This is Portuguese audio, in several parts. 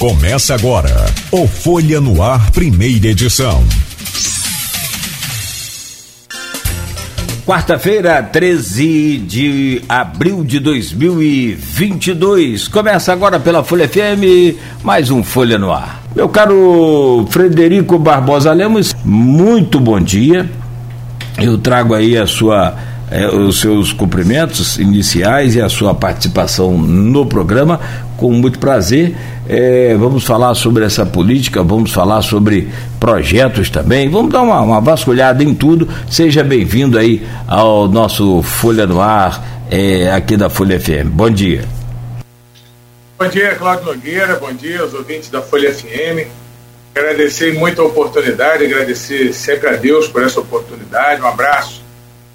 Começa agora o Folha no Ar, primeira edição. Quarta-feira, 13 de abril de 2022. Começa agora pela Folha FM, mais um Folha no Ar. Meu caro Frederico Barbosa Lemos, muito bom dia. Eu trago aí a sua é, os seus cumprimentos iniciais e a sua participação no programa. Com muito prazer. É, vamos falar sobre essa política, vamos falar sobre projetos também. Vamos dar uma, uma vasculhada em tudo. Seja bem-vindo aí ao nosso Folha no Ar, é, aqui da Folha FM. Bom dia. Bom dia, Cláudio Nogueira. Bom dia aos ouvintes da Folha FM. Agradecer muito a oportunidade, agradecer sempre a Deus por essa oportunidade. Um abraço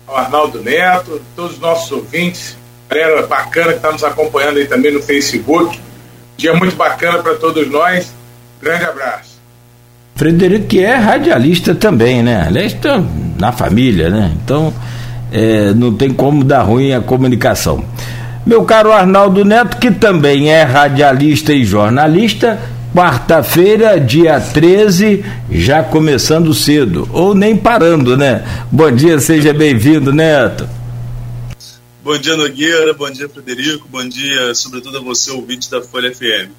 ao Arnaldo Neto, todos os nossos ouvintes, galera bacana que está nos acompanhando aí também no Facebook. Dia muito bacana para todos nós. Grande abraço. Frederico, que é radialista também, né? Aliás, está na família, né? Então, é, não tem como dar ruim a comunicação. Meu caro Arnaldo Neto, que também é radialista e jornalista, Quarta-feira, dia 13, já começando cedo, ou nem parando, né? Bom dia, seja bem-vindo, Neto. Bom dia, Nogueira, bom dia, Frederico, bom dia, sobretudo a você, ouvinte da Folha FM.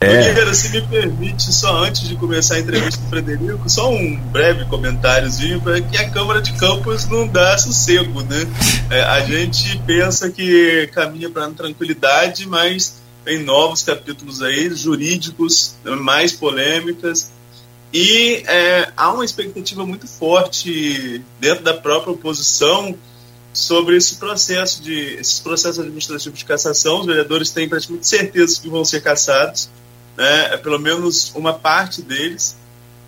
É. Nogueira, se me permite, só antes de começar a entrevista com o Frederico, só um breve comentáriozinho para que a Câmara de Campos não dá sossego, né? É, a gente pensa que caminha para tranquilidade, mas tem novos capítulos aí, jurídicos, mais polêmicas, e é, há uma expectativa muito forte dentro da própria oposição sobre esse processo de esses processos administrativos de cassação. Os vereadores têm praticamente certeza que vão ser cassados, né, é pelo menos uma parte deles,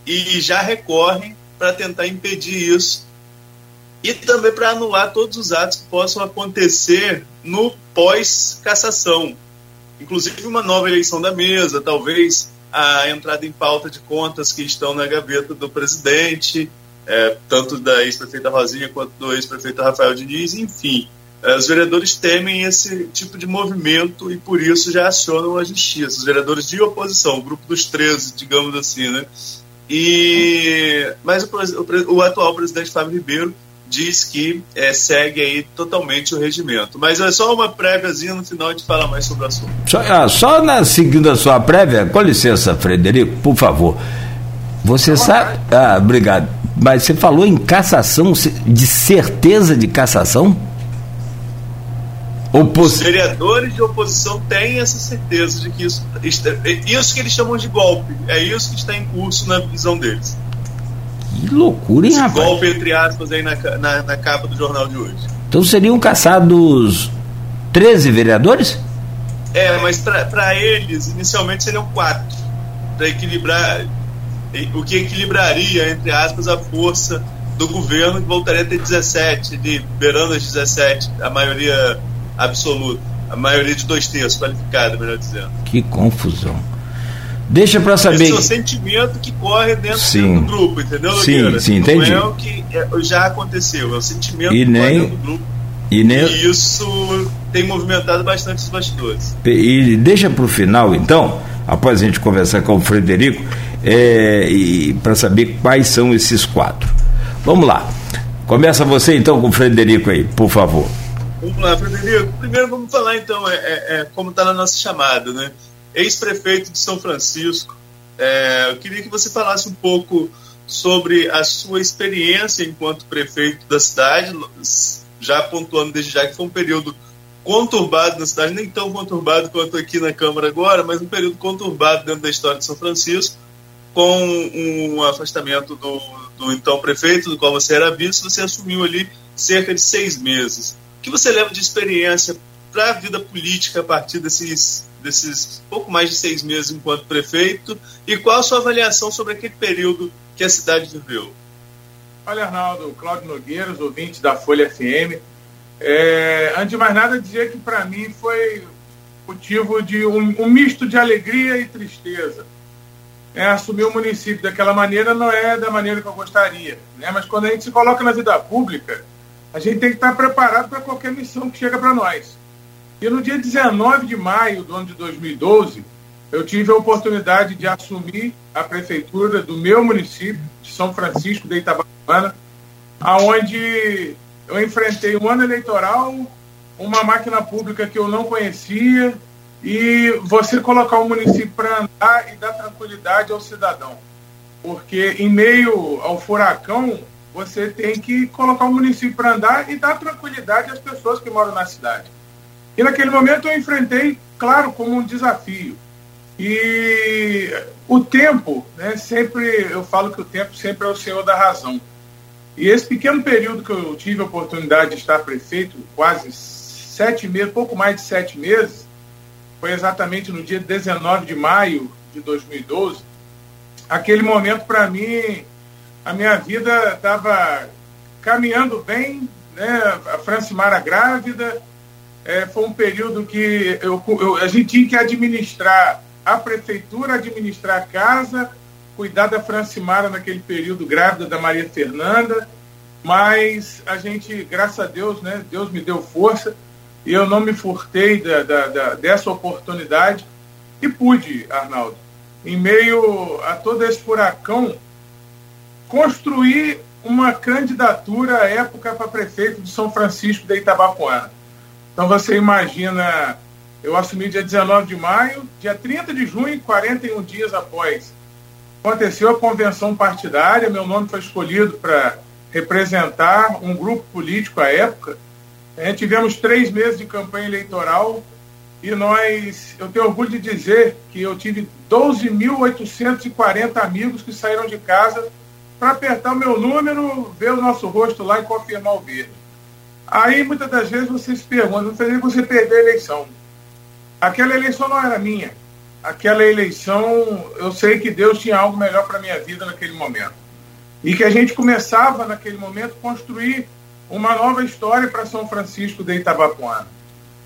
e já recorrem para tentar impedir isso. E também para anular todos os atos que possam acontecer no pós-cassação. Inclusive uma nova eleição da mesa, talvez a entrada em pauta de contas que estão na gaveta do presidente, é, tanto da ex-prefeita Rosinha quanto do ex-prefeito Rafael Diniz, enfim. É, os vereadores temem esse tipo de movimento e por isso já acionam a justiça. Os vereadores de oposição, o grupo dos 13, digamos assim, né? E, mas o, o, o atual presidente Fábio Ribeiro diz que é, segue aí totalmente o regimento. Mas é só uma préviazinha no final de falar mais sobre o assunto. Só, ah, só na, seguindo a sua prévia, com licença, Frederico, por favor. Você sabe. Ah, obrigado. Mas você falou em cassação, de certeza de cassação? Opos... Os vereadores de oposição têm essa certeza de que isso, é isso que eles chamam de golpe, é isso que está em curso na visão deles. Que loucura, hein, Esse rapaz? golpe, entre aspas, aí na, na, na, capa do jornal de hoje. Então seriam caçados 13 vereadores? É, mas para eles, inicialmente seriam quatro. Para equilibrar. O que equilibraria, entre aspas, a força do governo, que voltaria a ter 17, liberando as 17, a maioria absoluta. A maioria de dois terços, qualificada, melhor dizendo. Que confusão. Deixa para saber. Esse é o sentimento que corre dentro, sim. do grupo, entendeu? Sim, sim, entendi. Não é o que é, já aconteceu, é o sentimento e que nem, corre dentro do grupo. E, nem... e isso tem movimentado bastante os bastidores. E deixa para o final, então, após a gente conversar com o Frederico, é, para saber quais são esses quatro. Vamos lá. Começa você então com o Frederico aí, por favor. Vamos lá, Frederico. Primeiro vamos falar então é, é, é como está na nossa chamada, né? ex-prefeito de São Francisco. É, eu queria que você falasse um pouco sobre a sua experiência enquanto prefeito da cidade, já pontuando desde já que foi um período conturbado na cidade, nem tão conturbado quanto aqui na Câmara agora, mas um período conturbado dentro da história de São Francisco, com um afastamento do, do então prefeito, do qual você era vice, você assumiu ali cerca de seis meses. O que você leva de experiência para a vida política a partir desses desses pouco mais de seis meses enquanto prefeito e qual a sua avaliação sobre aquele período que a cidade viveu? Olha, Arnaldo, Cláudio Nogueira, os ouvintes da Folha FM. É, antes de mais nada, dizer que para mim foi motivo de um, um, misto de alegria e tristeza. É, assumir o município daquela maneira não é da maneira que eu gostaria. Né? Mas quando a gente se coloca na vida pública, a gente tem que estar preparado para qualquer missão que chega para nós. E no dia 19 de maio do ano de 2012, eu tive a oportunidade de assumir a prefeitura do meu município, de São Francisco de Itabaiana, aonde eu enfrentei um ano eleitoral, uma máquina pública que eu não conhecia, e você colocar o município para andar e dar tranquilidade ao cidadão. Porque em meio ao furacão, você tem que colocar o município para andar e dar tranquilidade às pessoas que moram na cidade. E naquele momento eu enfrentei, claro, como um desafio. E o tempo, né, sempre, eu falo que o tempo sempre é o senhor da razão. E esse pequeno período que eu tive a oportunidade de estar prefeito, quase sete meses, pouco mais de sete meses, foi exatamente no dia 19 de maio de 2012. Aquele momento, para mim, a minha vida estava caminhando bem, né? a Francimara grávida, é, foi um período que eu, eu, a gente tinha que administrar a prefeitura, administrar a casa, cuidar da Francimara naquele período grávida da Maria Fernanda, mas a gente, graças a Deus, né, Deus me deu força e eu não me furtei da, da, da, dessa oportunidade e pude, Arnaldo, em meio a todo esse furacão, construir uma candidatura à época para prefeito de São Francisco de Itabapoana. Então você imagina, eu assumi dia 19 de maio, dia 30 de junho, 41 dias após, aconteceu a convenção partidária, meu nome foi escolhido para representar um grupo político à época, é, tivemos três meses de campanha eleitoral e nós, eu tenho orgulho de dizer que eu tive 12.840 amigos que saíram de casa para apertar o meu número, ver o nosso rosto lá e confirmar o verde. Aí muitas das vezes você se pergunta, você perder a eleição. Aquela eleição não era minha. Aquela eleição, eu sei que Deus tinha algo melhor para minha vida naquele momento. E que a gente começava naquele momento construir uma nova história para São Francisco de Itabapuana.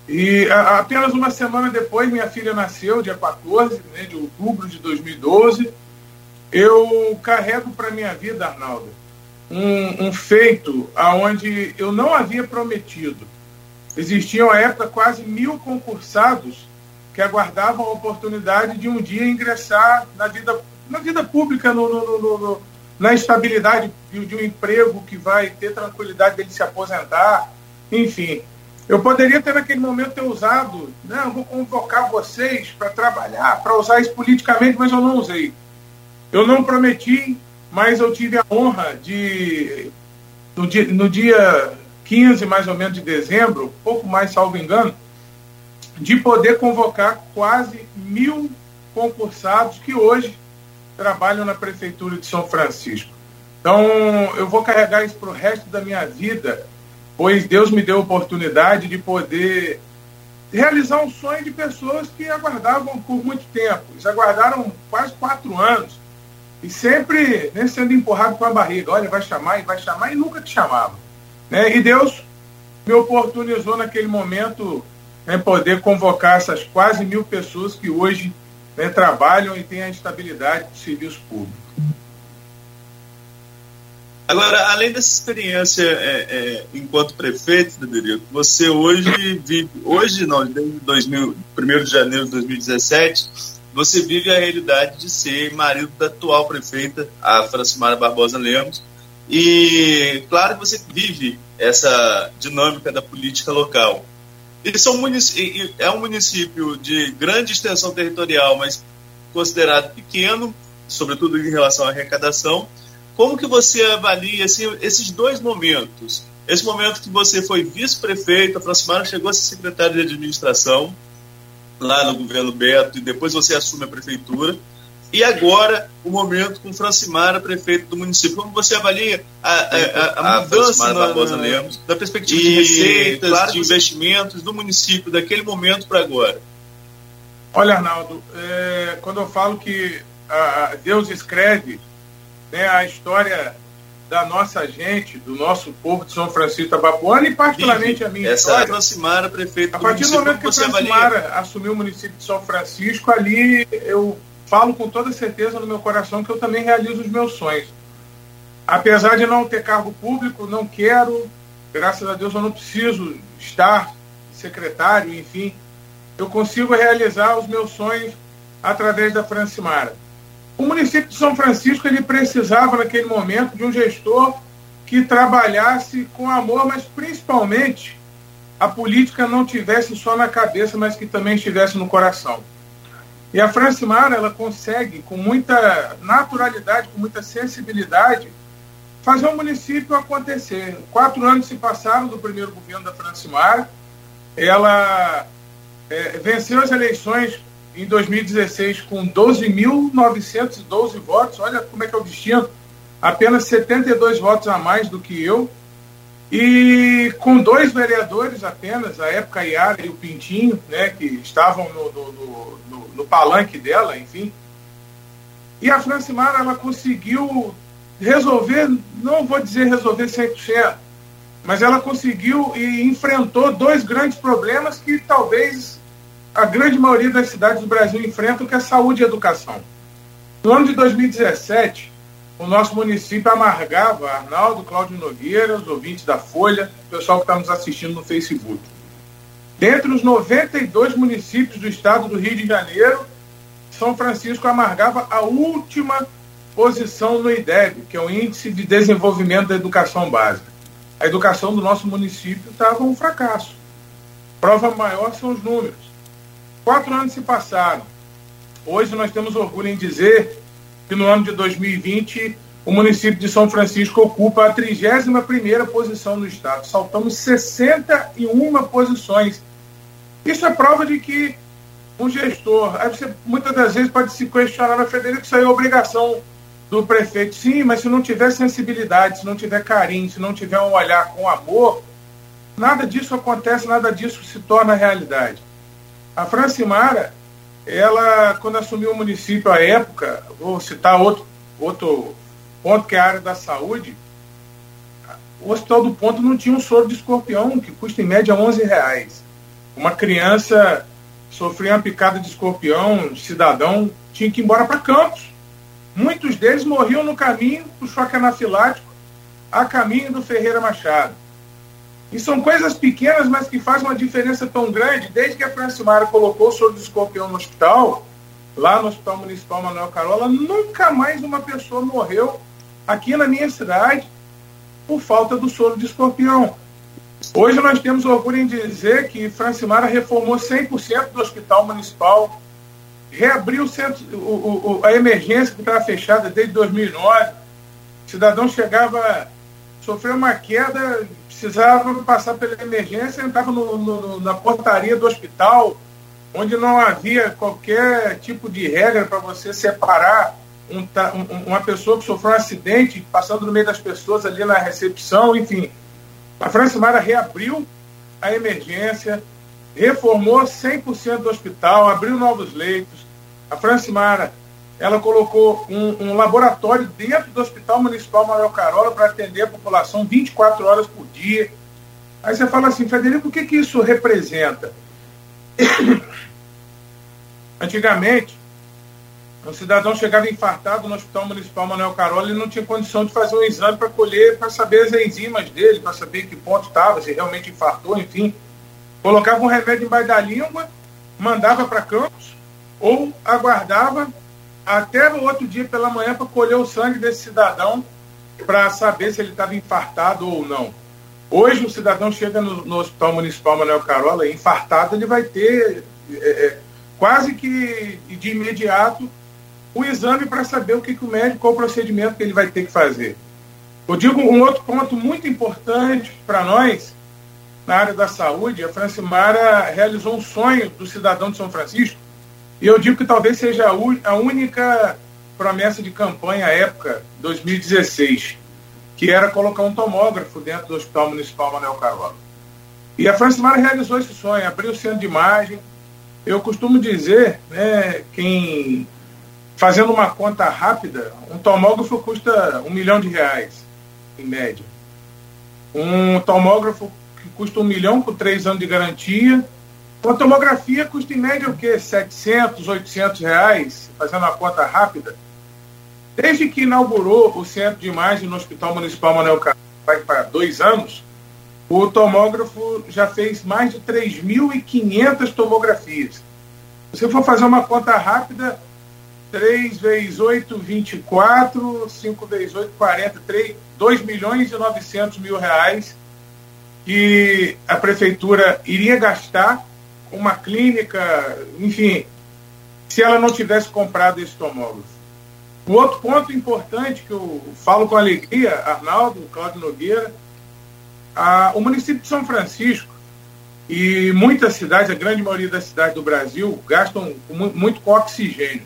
E a, apenas uma semana depois, minha filha nasceu, dia 14 né, de outubro de 2012. Eu carrego para minha vida, Arnaldo, um, um feito aonde eu não havia prometido. Existiam à época quase mil concursados que aguardavam a oportunidade de um dia ingressar na vida, na vida pública, no, no, no, no na estabilidade de, um emprego que vai ter tranquilidade dele se aposentar, enfim. Eu poderia ter naquele momento ter usado, não, vou convocar vocês para trabalhar, para usar isso politicamente, mas eu não usei. Eu não prometi, mas eu tive a honra de, no dia, no dia 15 mais ou menos de dezembro, pouco mais, salvo engano, de poder convocar quase mil concursados que hoje trabalham na Prefeitura de São Francisco. Então, eu vou carregar isso para o resto da minha vida, pois Deus me deu a oportunidade de poder realizar um sonho de pessoas que aguardavam por muito tempo. Eles aguardaram quase quatro anos e sempre né, sendo empurrado com a barriga. Olha, vai chamar e vai chamar e nunca te chamava. Né? E Deus me oportunizou naquele momento né, poder convocar essas quase mil pessoas que hoje né, trabalham e têm a estabilidade do serviço público. Agora, além dessa experiência é, é, enquanto prefeito, Frederico, você hoje vive, hoje não, desde 2000, 1 de janeiro de 2017, você vive a realidade de ser marido da atual prefeita, a Francimara Barbosa Lemos, e claro que você vive essa dinâmica da política local. É um, município, é um município de grande extensão territorial, mas considerado pequeno, sobretudo em relação à arrecadação. Como que você avalia assim, esses dois momentos? Esse momento que você foi vice-prefeito, aproximadamente chegou a ser secretário de administração lá no governo Beto e depois você assume a prefeitura e agora, o momento com Francimara, prefeito do município. Como você avalia a, a, a, a mudança na, na, da perspectiva e, de receitas, claro, de investimentos do município, daquele momento para agora? Olha, Arnaldo, é, quando eu falo que a, Deus escreve né, a história da nossa gente, do nosso povo de São Francisco Tabapuana e particularmente Vive. a minha Essa história. Francimara, prefeito A partir do, do momento que a Francimara assumiu o município de São Francisco, ali eu falo com toda certeza no meu coração que eu também realizo os meus sonhos. Apesar de não ter cargo público, não quero, graças a Deus eu não preciso estar secretário, enfim, eu consigo realizar os meus sonhos através da Francimara. O município de São Francisco ele precisava, naquele momento, de um gestor que trabalhasse com amor, mas principalmente a política não tivesse só na cabeça, mas que também estivesse no coração. E a Francimara, ela consegue, com muita naturalidade, com muita sensibilidade, fazer o município acontecer. Quatro anos se passaram do primeiro governo da Francimara. Ela é, venceu as eleições em 2016 com 12.912 votos. Olha como é que é o destino. Apenas 72 votos a mais do que eu. E com dois vereadores apenas, a época Iara e o Pintinho, né, que estavam no, no, no, no palanque dela, enfim. E a Francimara, ela conseguiu resolver, não vou dizer resolver 100%, mas ela conseguiu e enfrentou dois grandes problemas que talvez a grande maioria das cidades do Brasil enfrentam, que é saúde e educação. No ano de 2017, o nosso município amargava, Arnaldo, Cláudio Nogueira, os ouvintes da Folha, o pessoal que está nos assistindo no Facebook. Dentre os 92 municípios do estado do Rio de Janeiro, São Francisco amargava a última posição no IDEB, que é o Índice de Desenvolvimento da Educação Básica. A educação do nosso município estava um fracasso. Prova maior são os números. Quatro anos se passaram. Hoje nós temos orgulho em dizer que no ano de 2020 o município de São Francisco ocupa a 31ª posição no estado. Saltamos 61 posições. Isso é prova de que um gestor, aí você muitas das vezes pode se questionar na Federico, isso aí é obrigação do prefeito. Sim, mas se não tiver sensibilidade, se não tiver carinho, se não tiver um olhar com amor, nada disso acontece, nada disso se torna realidade. A Francimara, ela, quando assumiu o município à época, vou citar outro, outro ponto que é a área da saúde, o Hospital do Ponto não tinha um soro de escorpião, que custa em média 11 reais. Uma criança sofria uma picada de escorpião, um cidadão tinha que ir embora para Campos. Muitos deles morriam no caminho do choque anafilático a caminho do Ferreira Machado. E são coisas pequenas, mas que fazem uma diferença tão grande. Desde que a Francimara colocou o soro de escorpião no hospital, lá no Hospital Municipal Manuel Carola, nunca mais uma pessoa morreu aqui na minha cidade por falta do soro de escorpião. Hoje nós temos orgulho em dizer que Francimara reformou 100% do Hospital Municipal, reabriu o centro, o, o, a emergência que estava fechada desde 2009. O cidadão chegava, sofreu uma queda, precisava passar pela emergência, entrava no, no, na portaria do hospital, onde não havia qualquer tipo de regra para você separar um, um, uma pessoa que sofreu um acidente, passando no meio das pessoas ali na recepção, enfim. A Francimara reabriu a emergência, reformou 100% do hospital, abriu novos leitos. A Francimara ela colocou um, um, laboratório dentro do Hospital Municipal Manuel Carola para atender a população 24 horas por dia. Aí você fala assim, Frederico, o que, que isso representa? Antigamente, um cidadão chegava infartado no Hospital Municipal Manuel Carola e não tinha condição de fazer um exame para colher, para saber as enzimas dele, para saber que ponto estava, se realmente infartou, enfim. Colocava um remédio embaixo da língua, mandava para campos, ou aguardava até no outro dia pela manhã para colher o sangue desse cidadão para saber se ele estava infartado ou não. Hoje o cidadão chega no, no, Hospital Municipal Manuel Carola, infartado, ele vai ter é, é, quase que de imediato o exame para saber o que, que o médico, qual o procedimento que ele vai ter que fazer. Eu digo um outro ponto muito importante para nós, na área da saúde, a Francimara realizou um sonho do cidadão de São Francisco, e eu digo que talvez seja a única promessa de campanha à época, 2016, que era colocar um tomógrafo dentro do Hospital Municipal Manuel Carola. E a Francimara realizou esse sonho, abriu o centro de imagem. Eu costumo dizer, né, quem fazendo uma conta rápida, um tomógrafo custa um milhão de reais, em média. Um tomógrafo que custa um milhão com três anos de garantia, uma tomografia custa em média o quê? 700, 800 reais, fazendo uma conta rápida. Desde que inaugurou o centro de imagem no Hospital Municipal Manuel Carvalho, vai para dois anos, o tomógrafo já fez mais de 3.500 tomografias. Se for fazer uma conta rápida, 3 vezes 8, 24, 5 vezes 8, 43, 2 milhões e 900 mil reais que a prefeitura iria gastar uma clínica, enfim, se ela não tivesse comprado esse tomógrafo. Um outro ponto importante que eu falo com alegria, Arnaldo, Cláudio Nogueira, a, o município de São Francisco e muitas cidades, a grande maioria das cidades do Brasil, gastam muito com oxigênio.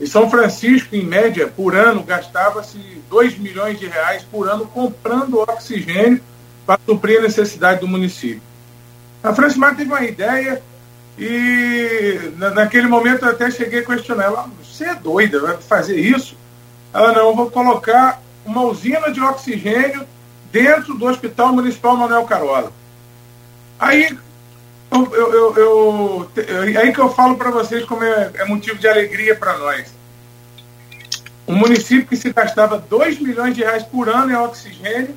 Em São Francisco, em média, por ano, gastava-se 2 milhões de reais por ano comprando oxigênio para suprir a necessidade do município. A Francimar teve uma ideia e naquele momento eu até cheguei a questionar ela, você é doida, vai fazer isso? Ela, não, eu vou colocar uma usina de oxigênio dentro do Hospital Municipal Manuel Carola. Aí eu, eu, eu, eu aí que eu falo para vocês como é, é motivo de alegria para nós. Um município que se gastava 2 milhões de reais por ano em oxigênio,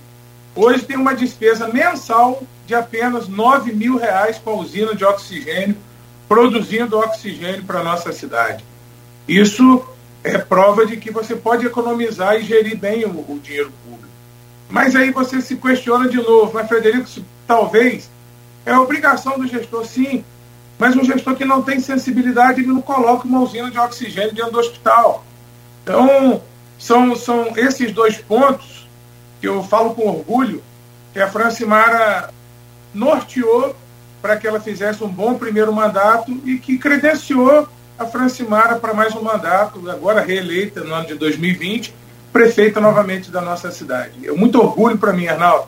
hoje tem uma despesa mensal de apenas 9 mil reais com a usina de oxigênio, produzindo oxigênio para a nossa cidade. Isso é prova de que você pode economizar e gerir bem o, o dinheiro público. Mas aí você se questiona de novo, mas Frederico, talvez é obrigação do gestor, sim, mas um gestor que não tem sensibilidade, ele não coloca uma usina de oxigênio dentro do hospital. Então, são, são esses dois pontos que eu falo com orgulho que a Francimara norteou para que ela fizesse um bom primeiro mandato e que credenciou a Francimara para mais um mandato, agora reeleita no ano de 2020, prefeita novamente da nossa cidade. É muito orgulho para mim, Arnaldo,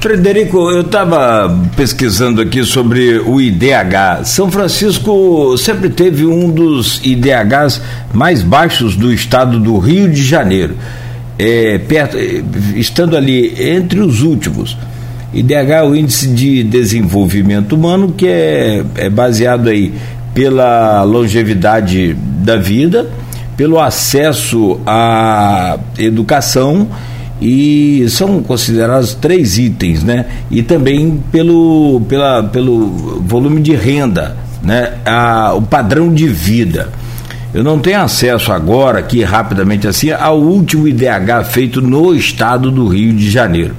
Frederico, eu estava pesquisando aqui sobre o IDH. São Francisco sempre teve um dos IDHs mais baixos do estado do Rio de Janeiro, é, perto, é, estando ali entre os últimos. IDH é o Índice de Desenvolvimento Humano, que é, é baseado aí pela longevidade da vida, pelo acesso à educação e são considerados três itens, né? E também pelo, pela, pelo volume de renda, né? A, o padrão de vida. Eu não tenho acesso agora, aqui rapidamente assim, ao último IDH feito no estado do Rio de Janeiro.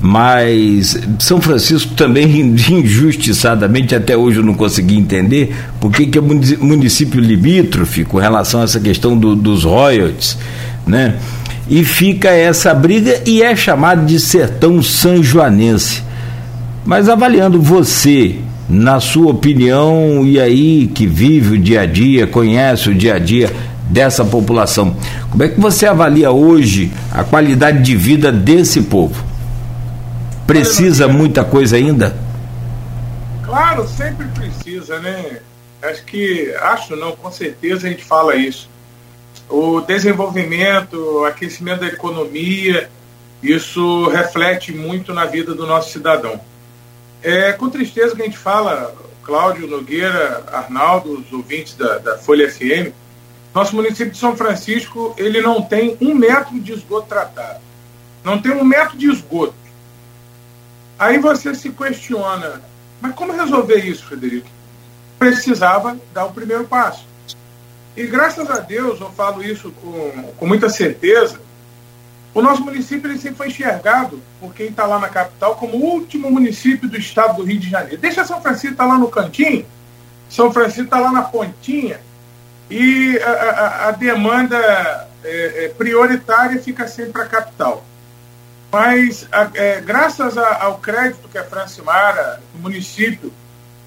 Mas São Francisco também, injustiçadamente, até hoje eu não consegui entender por que, é município limítrofe com relação a essa questão do, dos royalties, né? E fica essa briga e é chamado de sertão sanjoanense. Mas avaliando você, na sua opinião, e aí que vive o dia a dia, conhece o dia a dia dessa população, como é que você avalia hoje a qualidade de vida desse povo? Precisa muita coisa ainda? Claro, sempre precisa, né? Acho que, acho não, com certeza a gente fala isso o desenvolvimento, o aquecimento da economia, isso reflete muito na vida do nosso cidadão. É com tristeza que a gente fala, Cláudio Nogueira, Arnaldo, os ouvintes da, da Folha FM, nosso município de São Francisco ele não tem um metro de esgoto tratado. Não tem um metro de esgoto. Aí você se questiona, mas como resolver isso, Frederico? Precisava dar o primeiro passo. E graças a Deus, eu falo isso com, com muita certeza, o nosso município ele sempre foi enxergado por quem está lá na capital como o último município do estado do Rio de Janeiro. Deixa São Francisco estar tá lá no cantinho, São Francisco está lá na pontinha, e a, a, a demanda é, é, prioritária fica sempre a capital. Mas, a, é, graças ao crédito que a Francimara, o município,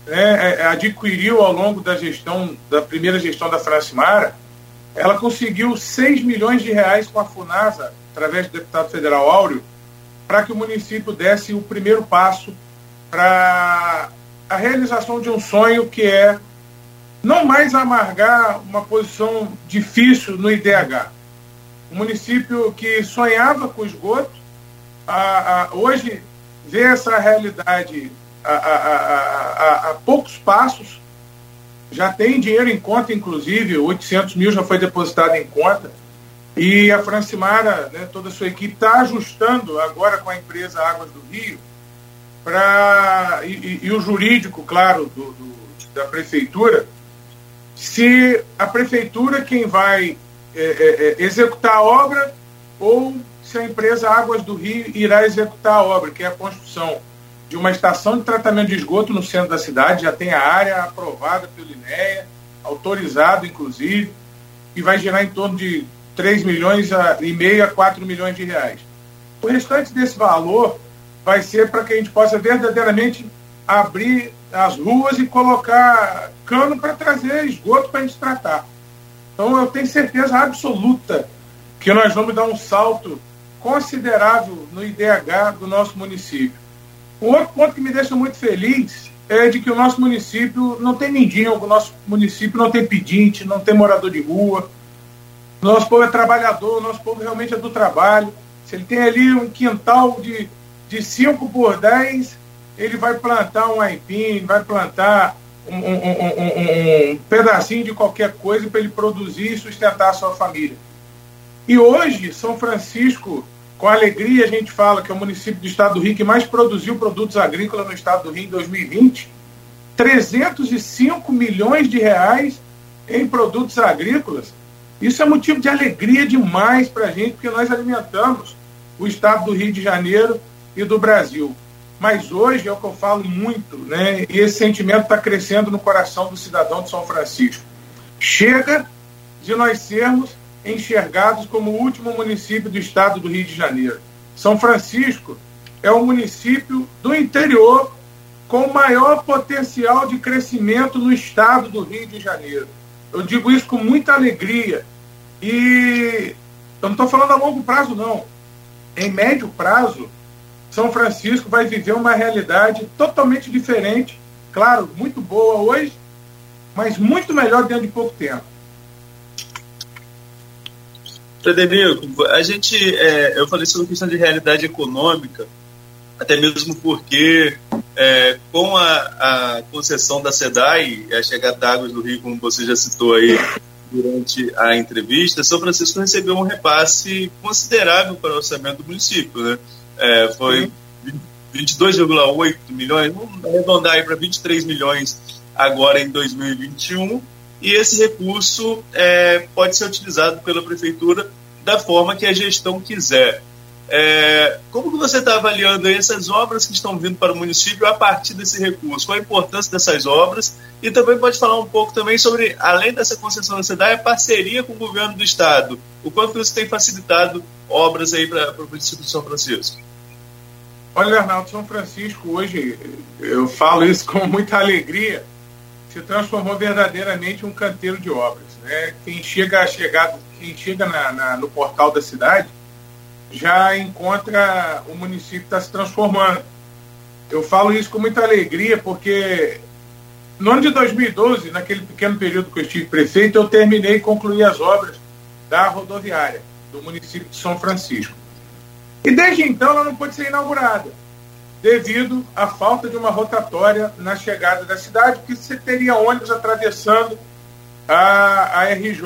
né, adquiriu ao longo da gestão, da primeira gestão da Francimara, ela conseguiu 6 milhões de reais com a FUNASA, através do deputado federal Áureo, para que o município desse o primeiro passo para a realização de um sonho que é não mais amargar uma posição difícil no IDH. O município que sonhava com esgoto, a, a, hoje vê essa realidade a, a, a, poucos passos, já tem dinheiro em conta, inclusive, 800 mil já foi depositado em conta, e a Francimara, né, toda a sua equipe, está ajustando agora com a empresa Águas do Rio pra, e, e, o jurídico, claro, do, do, da prefeitura, se a prefeitura quem vai é, é, é, executar a obra ou se a empresa Águas do Rio irá executar a obra, que é a construção de uma estação de tratamento de esgoto no centro da cidade, já tem a área aprovada pelo INEA, autorizado inclusive, e vai gerar em torno de 3 milhões e meio a 4 milhões de reais. O restante desse valor vai ser para que a gente possa verdadeiramente abrir as ruas e colocar cano para trazer esgoto para a gente tratar. Então eu tenho certeza absoluta que nós vamos dar um salto considerável no IDH do nosso município. Um outro ponto que me deixa muito feliz é de que o nosso município não tem mendigo, o nosso município não tem pedinte, não tem morador de rua. O nosso povo é trabalhador, o nosso povo realmente é do trabalho. Se ele tem ali um quintal de, de 5 por 10, ele vai plantar um aipim, vai plantar um, um, um, um pedacinho de qualquer coisa para ele produzir e sustentar a sua família. E hoje, São Francisco, com alegria, a gente fala que é o município do estado do Rio que mais produziu produtos agrícolas no estado do Rio em 2020. 305 milhões de reais em produtos agrícolas. Isso é motivo de alegria demais para a gente, porque nós alimentamos o estado do Rio de Janeiro e do Brasil. Mas hoje é o que eu falo muito, né? E esse sentimento está crescendo no coração do cidadão de São Francisco. Chega de nós sermos enxergados como o último município do estado do Rio de Janeiro. São Francisco é o município do interior com maior potencial de crescimento no estado do Rio de Janeiro. Eu digo isso com muita alegria. E eu não estou falando a longo prazo, não. Em médio prazo, São Francisco vai viver uma realidade totalmente diferente, claro, muito boa hoje, mas muito melhor dentro de pouco tempo. Frederico, a gente, é, eu falei sobre questão de realidade econômica, até mesmo porque é, com a, a, concessão da SEDAI, a chegada da Águas do Rio, como você já citou aí durante a entrevista, São Francisco recebeu um repasse considerável para o orçamento do município. Né? É, foi 22,8 milhões, vamos arredondar aí para 23 milhões agora em 2021, e esse recurso é, pode ser utilizado pela prefeitura da forma que a gestão quiser. É, como que você está avaliando essas obras que estão vindo para o município a partir desse recurso? Qual a importância dessas obras? E também pode falar um pouco também sobre, além dessa concessão da cidade, a parceria com o governo do estado. O quanto isso tem facilitado obras aí para o município de São Francisco? Olha, Arnaldo, São Francisco hoje, eu falo isso com muita alegria, se transformou verdadeiramente um canteiro de obras. Né? Quem chega a chegar, quem chega na, na, no portal da cidade já encontra o município está se transformando. Eu falo isso com muita alegria porque no ano de 2012, naquele pequeno período que eu estive prefeito, eu terminei e concluí as obras da rodoviária do município de São Francisco. E desde então ela não pôde ser inaugurada, devido à falta de uma rotatória na chegada da cidade, porque você teria ônibus atravessando a, a RJ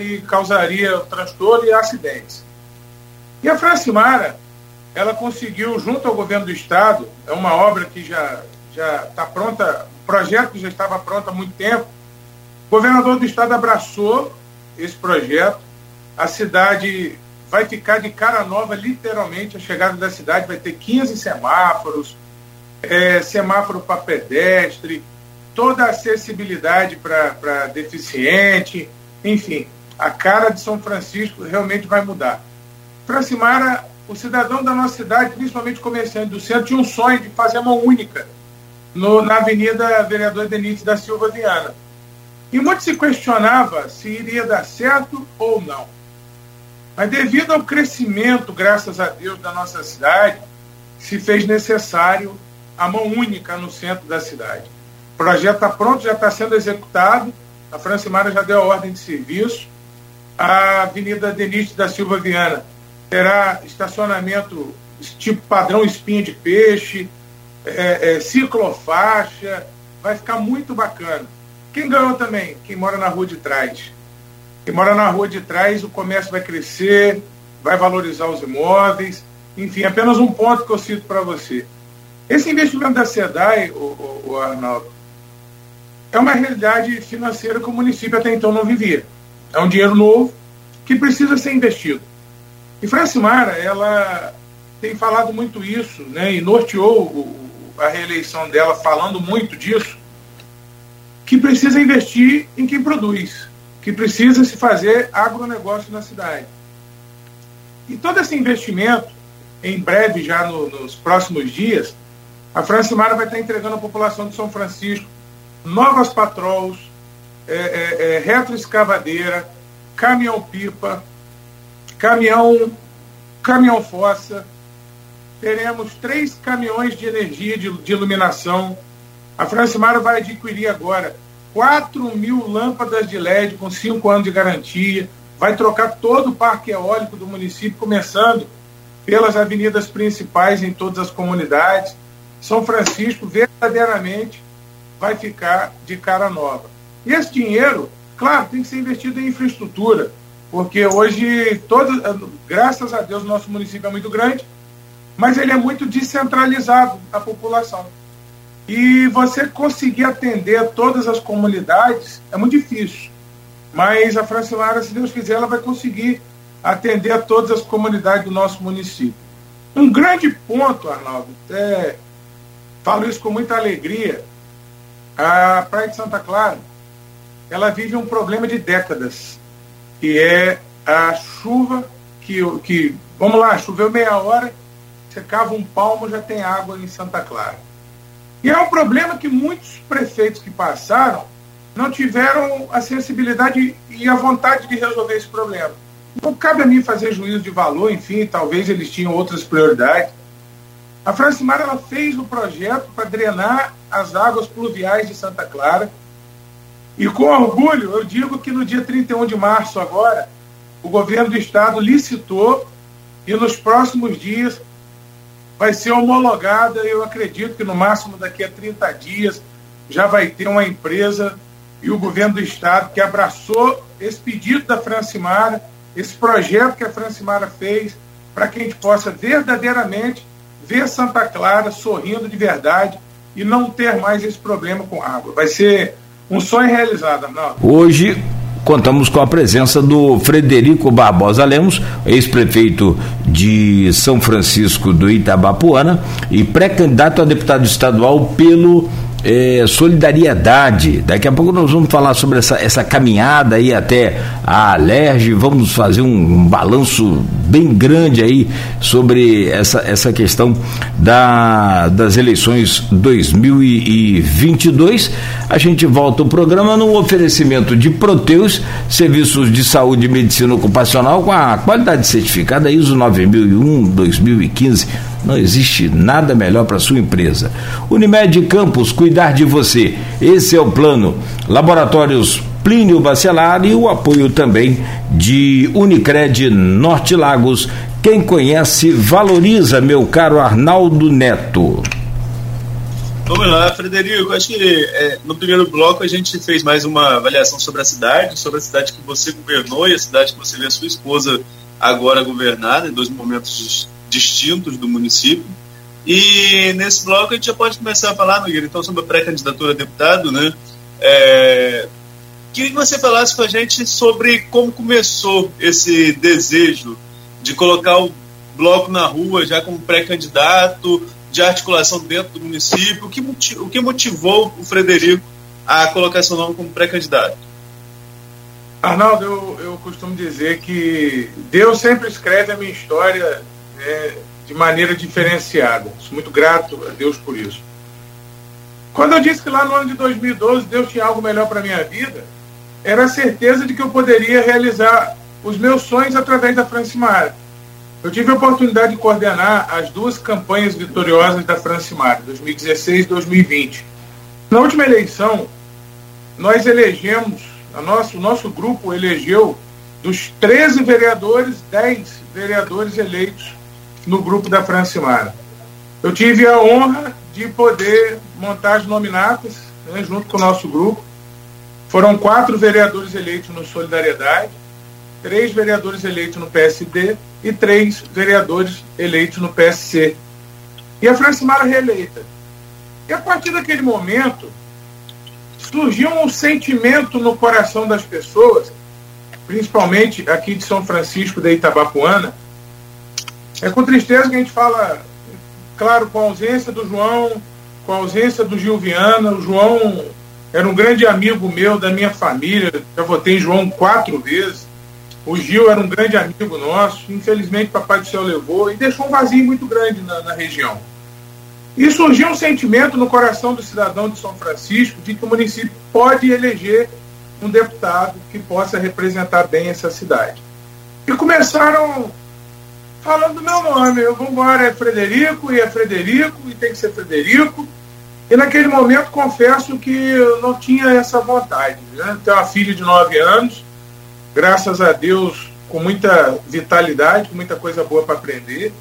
e causaria transtorno e acidentes. E a Francimara, ela conseguiu, junto ao governo do estado, é uma obra que já já está pronta, projeto já estava pronto há muito tempo. O governador do estado abraçou esse projeto. A cidade vai ficar de cara nova, literalmente. A chegada da cidade vai ter 15 semáforos, é, semáforo para pedestre, toda a acessibilidade para deficiente, enfim, a cara de São Francisco realmente vai mudar. Francimara, o cidadão da nossa cidade, principalmente comerciante do centro, tinha um sonho de fazer uma única no, na Avenida Vereador Denise da Silva Viana. E muito se questionava se iria dar certo ou não. Mas devido ao crescimento, graças a Deus, da nossa cidade, se fez necessário a mão única no centro da cidade. O projeto está pronto, já está sendo executado. A Francimara já deu a ordem de serviço. A Avenida Denise da Silva Viana terá estacionamento tipo padrão espinha de peixe, é, é, ciclofaixa, vai ficar muito bacana. Quem ganhou também? Quem mora na rua de trás. Quem mora na rua de trás, o comércio vai crescer, vai valorizar os imóveis. Enfim, apenas um ponto que eu cito para você. Esse investimento da SEDAI, o, o, o Arnaldo, é uma realidade financeira que o município até então não vivia. É um dinheiro novo que precisa ser investido. E Francimara, ela tem falado muito isso, né, e norteou a reeleição dela falando muito disso, que precisa investir em quem produz, que precisa se fazer agronegócio na cidade. E todo esse investimento, em breve, já no, nos próximos dias, a Francimara vai estar entregando à população de São Francisco novas patrols, é, é, é, retroescavadeira, caminhão-pipa, caminhão, caminhão-fossa. Teremos três caminhões de energia de, de iluminação. A Francimara vai adquirir agora 4 mil lâmpadas de LED com 5 anos de garantia. Vai trocar todo o parque eólico do município, começando pelas avenidas principais em todas as comunidades. São Francisco verdadeiramente vai ficar de cara nova. E esse dinheiro, claro, tem que ser investido em infraestrutura, porque hoje, todo, graças a Deus, nosso município é muito grande, mas ele é muito descentralizado a população. E você conseguir atender todas as comunidades é muito difícil. Mas a Francilara, se Deus quiser, ela vai conseguir atender a todas as comunidades do nosso município. Um grande ponto, Arnaldo, é, falo isso com muita alegria, a Praia de Santa Clara, ela vive um problema de décadas, que é a chuva que, que vamos lá, choveu meia hora, você cava um palmo, já tem água em Santa Clara. E é um problema que muitos prefeitos que passaram não tiveram a sensibilidade e a vontade de resolver esse problema. Não cabe a mim fazer juízo de valor, enfim, talvez eles tinham outras prioridades. A Francimar ela fez o projeto para drenar as águas pluviais de Santa Clara. E com orgulho, eu digo que no dia 31 de março agora, o governo do estado licitou e nos próximos dias vai ser homologada, eu acredito que no máximo daqui a 30 dias já vai ter uma empresa e o governo do estado que abraçou esse pedido da Francimara, esse projeto que a Francimara fez, para que a gente possa verdadeiramente ver Santa Clara sorrindo de verdade e não ter mais esse problema com água. Vai ser um sonho realizado, Arnaldo. Hoje contamos com a presença do Frederico Barbosa Lemos, ex-prefeito de São Francisco do Itabapuana e pré-candidato a deputado estadual pelo é, solidariedade. Daqui a pouco nós vamos falar sobre essa, essa caminhada aí até a Alerj, vamos fazer um, um, balanço bem grande aí sobre essa, essa questão da, das eleições 2022. A gente volta o programa no oferecimento de Proteus, serviços de saúde e medicina ocupacional com a qualidade certificada ISO 9001 2015 não existe nada melhor para sua empresa. Unimed Campos, cuidar de você. Esse é o plano. Laboratórios Plínio Bacelar e o apoio também de Unicred Norte Lagos. Quem conhece, valoriza, meu caro Arnaldo Neto. Vamos lá, Frederico. Acho que é, no primeiro bloco a gente fez mais uma avaliação sobre a cidade, sobre a cidade que você governou e a cidade que você vê a sua esposa agora governada, em dois momentos distintos do município. E nesse bloco a gente já pode começar a falar, Nogueira, então, sobre a pré-candidatura a deputado, né? É... Queria que você falasse com a gente sobre como começou esse desejo de colocar o bloco na rua já como pré-candidato, de articulação dentro do município. O que, o que motivou o Frederico a colocar seu nome como pré-candidato? Arnaldo, eu, eu costumo dizer que Deus sempre escreve a minha história é, de maneira diferenciada. Sou muito grato a Deus por isso. Quando eu disse que lá no ano de 2012 Deus tinha algo melhor para a minha vida, era a certeza de que eu poderia realizar os meus sonhos através da Francimara. Eu tive a oportunidade de coordenar as duas campanhas vitoriosas da Francimara, 2016 e 2020. Na última eleição, nós elegemos, a nosso, o nosso grupo elegeu dos 13 vereadores, 10 vereadores eleitos no grupo da Francimara. Eu tive a honra de poder montar as nominatas né, junto com o nosso grupo. Foram quatro vereadores eleitos no Solidariedade, três vereadores eleitos no PSD e três vereadores eleitos no PSC. e a Francimara reeleita. E a partir daquele momento, surgiu um sentimento no coração das pessoas, principalmente aqui de São Francisco de Itabapuana. É com tristeza que a gente fala, claro, com a ausência do João, com a ausência do Gil Viana. O João era um grande amigo meu, da minha família. Já votei em João quatro vezes. O Gil era um grande amigo nosso. Infelizmente, Papai do Céu levou e deixou um vazio muito grande na, na região. E surgiu um sentimento no coração do cidadão de São Francisco de que o município pode eleger um deputado que possa representar bem essa cidade. E começaram falando do meu nome. Eu vou embora, é Frederico, e é Frederico, e tem que ser Frederico. E naquele momento confesso que eu não tinha essa vontade. Né? Tenho uma filha de nove anos, graças a Deus, com muita vitalidade, com muita coisa boa para aprender.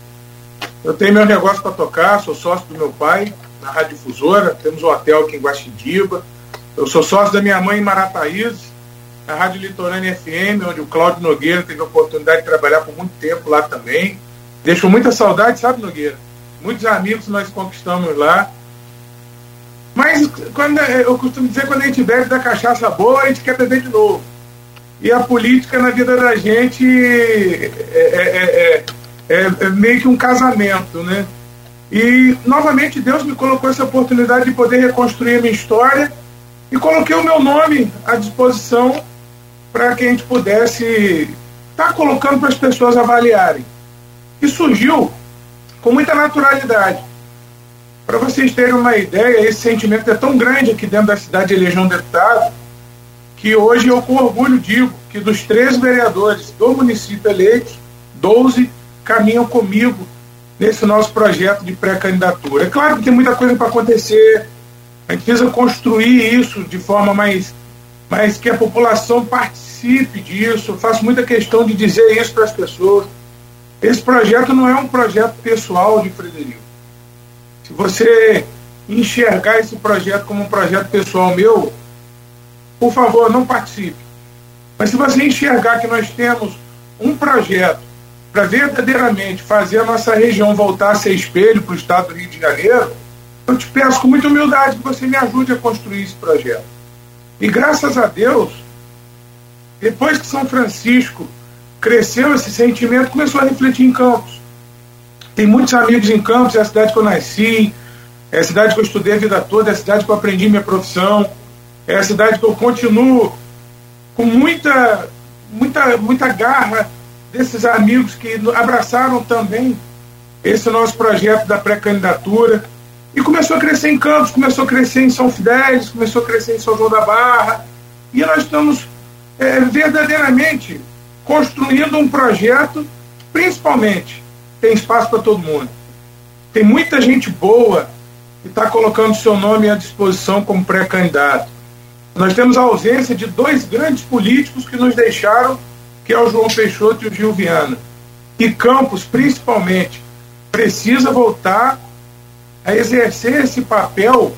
Eu tenho meu negócio para tocar, sou sócio do meu pai na Rádio Difusora, temos um hotel aqui em Guaxidiba. Eu sou sócio da minha mãe em Marataízes, na Rádio Litorânea FM, onde o Cláudio Nogueira teve a oportunidade de trabalhar por muito tempo lá também. Deixou muita saudade, sabe, Nogueira? Muitos amigos nós conquistamos lá. Mas quando eu costumo dizer, quando a gente bebe da cachaça boa, a gente quer beber de novo. E a política na vida da gente é, é, é, é, é meio que um casamento, né? E novamente Deus me colocou essa oportunidade de poder reconstruir a minha história e coloquei o meu nome à disposição para que a gente pudesse estar tá colocando para as pessoas avaliarem. E surgiu com muita naturalidade. Para vocês terem uma ideia, esse sentimento é tão grande aqui dentro da cidade de eleger um deputado que hoje eu com orgulho digo que dos três vereadores do município eleitos, 12 caminham comigo nesse nosso projeto de pré-candidatura. É claro que tem muita coisa para acontecer, a gente precisa construir isso de forma mais, mais que a população participe disso. Eu faço muita questão de dizer isso para as pessoas. Esse projeto não é um projeto pessoal de Frederico. Se você enxergar esse projeto como um projeto pessoal meu, por favor, não participe. Mas se você enxergar que nós temos um projeto para verdadeiramente fazer a nossa região voltar a ser espelho para o estado do Rio de Janeiro, eu te peço com muita humildade que você me ajude a construir esse projeto. E graças a Deus, depois que São Francisco cresceu, esse sentimento começou a refletir em Campos. Tem muitos amigos em Campos, é a cidade que eu nasci, é a cidade que eu estudei a vida toda, é a cidade que eu aprendi minha profissão, é a cidade que eu continuo com muita, muita, muita garra desses amigos que abraçaram também esse nosso projeto da pré-candidatura. E começou a crescer em Campos, começou a crescer em São Fidélis, começou a crescer em São João da Barra. E nós estamos é, verdadeiramente construindo um projeto, principalmente, tem espaço para todo mundo. Tem muita gente boa que está colocando seu nome à disposição como pré-candidato. Nós temos a ausência de dois grandes políticos que nos deixaram que é o João Peixoto e o Gil Viana. E Campos, principalmente, precisa voltar a exercer esse papel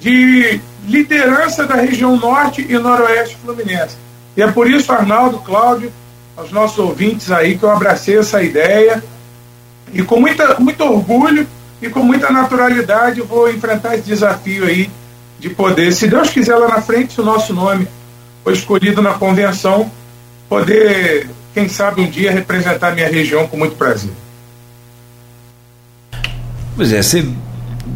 de liderança da região norte e noroeste fluminense. E é por isso, Arnaldo, Cláudio, aos nossos ouvintes aí, que eu abracei essa ideia e com muita, muito orgulho e com muita naturalidade vou enfrentar esse desafio aí de poder, se Deus quiser lá na frente, se o nosso nome foi escolhido na convenção, poder, quem sabe, um dia representar minha região com muito prazer. Pois é, você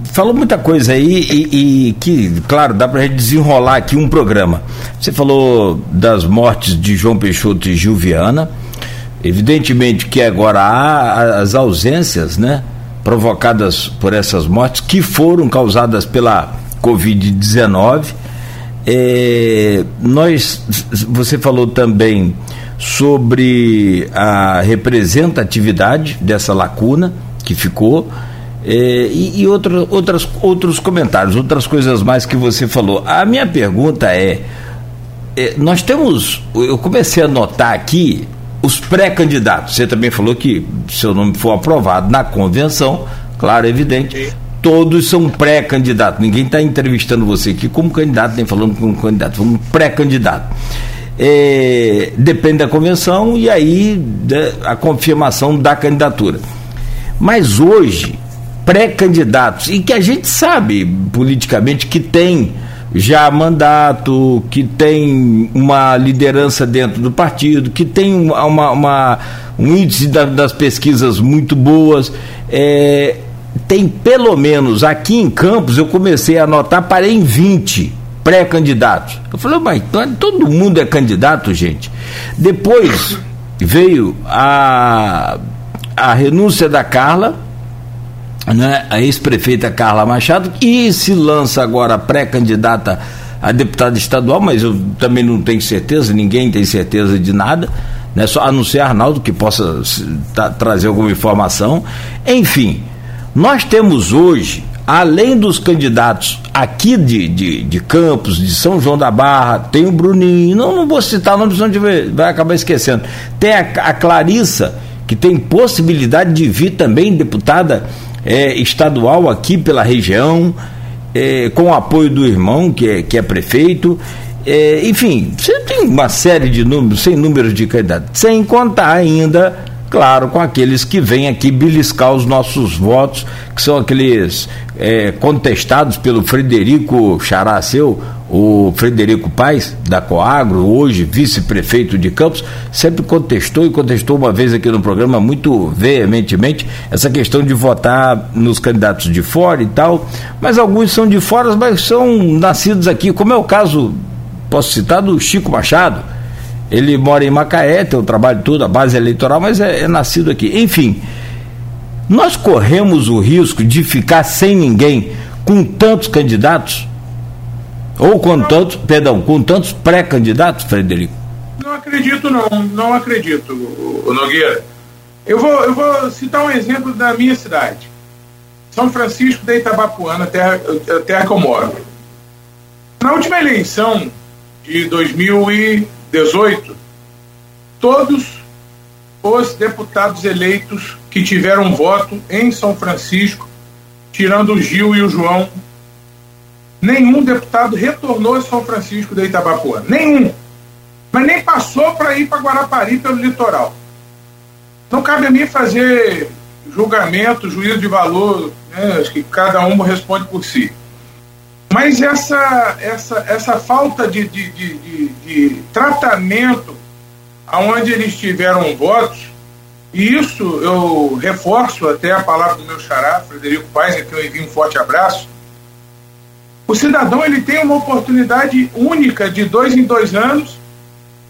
falou muita coisa aí e, e que, claro, dá para gente desenrolar aqui um programa. Você falou das mortes de João Peixoto e Gil Viana. Evidentemente que agora há as ausências, né? Provocadas por essas mortes que foram causadas pela Covid-19 é, nós, você falou também sobre a representatividade dessa lacuna que ficou é, e, e outro, outras, outros comentários, outras coisas mais que você falou. A minha pergunta é, é nós temos, eu comecei a notar aqui os pré-candidatos. Você também falou que seu nome for aprovado na convenção, claro, evidente todos são pré-candidatos. Ninguém está entrevistando você aqui como candidato, nem falando como candidato, como pré-candidato. É, depende da convenção e aí a confirmação da candidatura. Mas hoje, pré-candidatos e que a gente sabe politicamente que tem já mandato, que tem uma liderança dentro do partido, que tem uma, uma um índice da, das pesquisas muito boas. É, tem pelo menos aqui em Campos, eu comecei a anotar, parei em 20 pré-candidatos. Eu falei, mas todo mundo é candidato, gente. Depois veio a, a renúncia da Carla, né, a ex-prefeita Carla Machado, e se lança agora pré-candidata a deputada estadual, mas eu também não tenho certeza, ninguém tem certeza de nada, né, só a não ser Arnaldo que possa trazer alguma informação. Enfim, nós temos hoje, além dos candidatos aqui de, de, de Campos, de São João da Barra, tem o Bruninho, não, não vou citar nomes, senão vai acabar esquecendo. Tem a, a Clarissa, que tem possibilidade de vir também deputada é, estadual aqui pela região, é, com o apoio do irmão, que é, que é prefeito. É, enfim, você tem uma série de números, sem números de candidatos, sem contar ainda claro, com aqueles que vêm aqui beliscar os nossos votos, que são aqueles é, contestados pelo Frederico Characeu, o Frederico Paes, da Coagro, hoje vice-prefeito de Campos, sempre contestou e contestou uma vez aqui no programa muito veementemente essa questão de votar nos candidatos de fora e tal, mas alguns são de fora, mas são nascidos aqui, como é o caso, posso citar, do Chico Machado, ele mora em Macaé, tem o trabalho todo, a base eleitoral, mas é, é nascido aqui. Enfim, nós corremos o risco de ficar sem ninguém com tantos candidatos? Ou com tantos, perdão, com tantos pré-candidatos, Frederico? Não acredito, não, não acredito, Nogueira. Eu vou, eu vou citar um exemplo da minha cidade. São Francisco de Itabapuana, terra, terra que eu moro. Na última eleição de 2000 e 18, todos os deputados eleitos que tiveram voto em São Francisco, tirando o Gil e o João, nenhum deputado retornou a São Francisco de Itabapuã. Nenhum. Mas nem passou para ir para Guarapari pelo litoral. Não cabe a mim fazer julgamento, juízo de valor, né? acho que cada um responde por si. Mas essa, essa, essa falta de, de, de, de, tratamento aonde eles tiveram votos, e isso eu reforço até a palavra do meu xará, Frederico Paes, a quem eu envio um forte abraço. O cidadão ele tem uma oportunidade única de dois em dois anos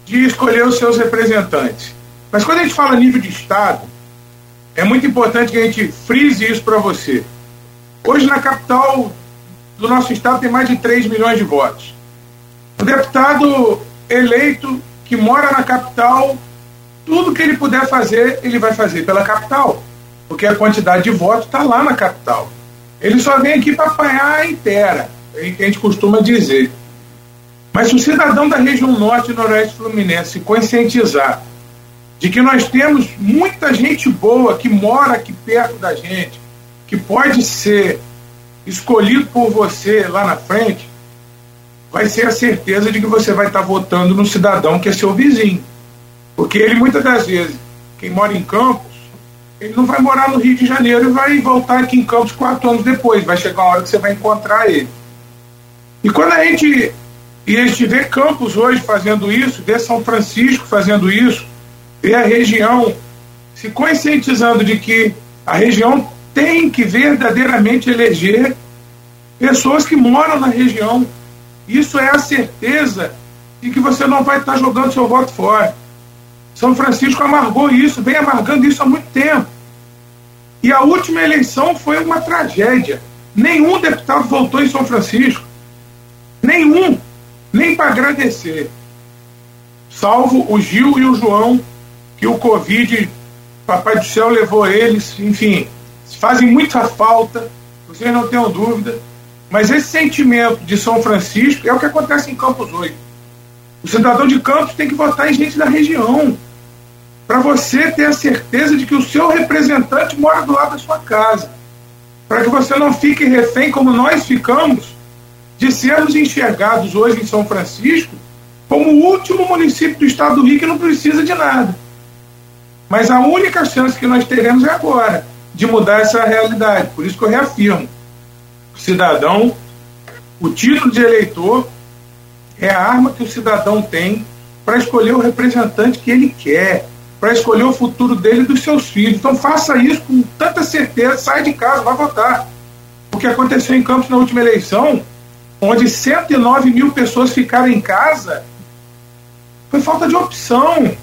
de escolher os seus representantes. Mas quando a gente fala nível de Estado, é muito importante que a gente frise isso para você. Hoje na capital do nosso estado tem mais de 3 milhões de votos. O deputado eleito que mora na capital, tudo que ele puder fazer, ele vai fazer pela capital, porque a quantidade de votos está lá na capital. Ele só vem aqui para apanhar inteira, é o que a gente costuma dizer. Mas se o cidadão da região norte e noroeste fluminense conscientizar de que nós temos muita gente boa que mora aqui perto da gente, que pode ser escolhido por você lá na frente, vai ser a certeza de que você vai estar votando no cidadão que é seu vizinho. Porque ele, muitas das vezes, quem mora em Campos, ele não vai morar no Rio de Janeiro e vai voltar aqui em Campos quatro anos depois. Vai chegar uma hora que você vai encontrar ele. E quando a gente, e a gente vê Campos hoje fazendo isso, vê São Francisco fazendo isso, vê a região se conscientizando de que a região tem que verdadeiramente eleger pessoas que moram na região. Isso é a certeza de que você não vai estar jogando seu voto fora. São Francisco amargou isso, vem amargando isso há muito tempo. E a última eleição foi uma tragédia. Nenhum deputado voltou em São Francisco. Nenhum. Nem para agradecer. Salvo o Gil e o João, que o Covid, Papai do Céu levou eles, enfim, fazem muita falta, vocês não tenham dúvida. Mas esse sentimento de São Francisco é o que acontece em Campos hoje. O cidadão de Campos tem que votar em gente da região. Para você ter a certeza de que o seu representante mora do lado da sua casa. Para que você não fique refém, como nós ficamos, de sermos enxergados hoje em São Francisco como o último município do estado do Rio que não precisa de nada. Mas a única chance que nós teremos é agora de mudar essa realidade. Por isso que eu reafirmo: o cidadão, o título de eleitor é a arma que o cidadão tem para escolher o representante que ele quer, para escolher o futuro dele e dos seus filhos. Então faça isso com tanta certeza, sai de casa, vá votar. O que aconteceu em Campos na última eleição, onde 109 mil pessoas ficaram em casa, foi falta de opção.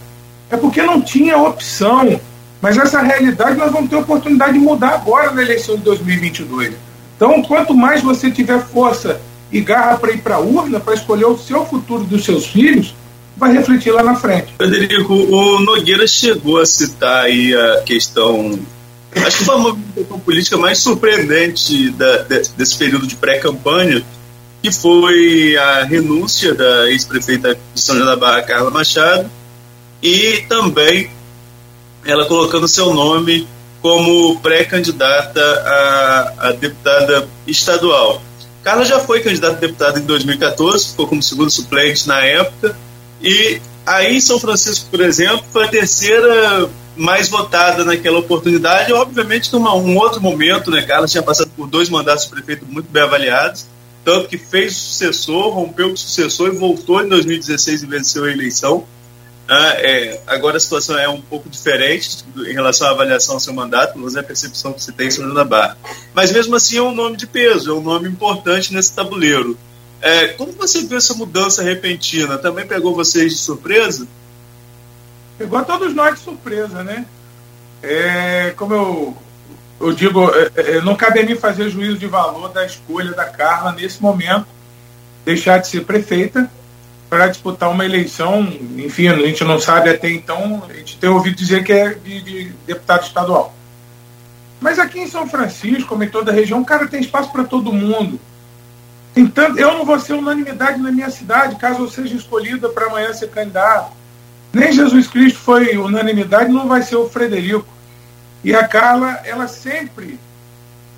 É porque não tinha opção. Mas essa realidade nós vamos ter oportunidade de mudar agora na eleição de 2022. Então, quanto mais você tiver força e garra para ir para a urna, para escolher o seu futuro dos seus filhos, vai refletir lá na frente. Frederico, o Nogueira chegou a citar aí a questão. Acho que foi a movimentação política mais surpreendente da, desse período de pré-campanha, que foi a renúncia da ex-prefeita de São João da Barra, Carla Machado, e também ela colocando seu nome como pré-candidata a, a, deputada estadual. Carla já foi candidata a deputada em 2014, ficou como segundo suplente na época, e aí em São Francisco, por exemplo, foi a terceira mais votada naquela oportunidade, obviamente num um outro momento, né? Carla tinha passado por dois mandatos de prefeito muito bem avaliados, tanto que fez sucessor, rompeu com o sucessor e voltou em 2016 e venceu a eleição. Ah, é, agora a situação é um pouco diferente em relação à avaliação do seu mandato, pelo menos é a percepção que você tem sobre da Barra. Mas mesmo assim é um nome de peso, é um nome importante nesse tabuleiro. É, como você viu essa mudança repentina? Também pegou vocês de surpresa? Pegou a todos nós de surpresa, né? É, como eu, eu digo, é, é, não cabe a mim fazer juízo de valor da escolha da Carla nesse momento, deixar de ser prefeita para disputar uma eleição, enfim, a gente não sabe até então, a gente tem ouvido dizer que é de, de deputado estadual. Mas aqui em São Francisco, como em toda a região, cara, tem espaço para todo mundo. Tanto, eu não vou ser unanimidade na minha cidade, caso eu seja escolhida para amanhã ser candidato. Nem Jesus Cristo foi unanimidade, não vai ser o Frederico. E a Carla, ela sempre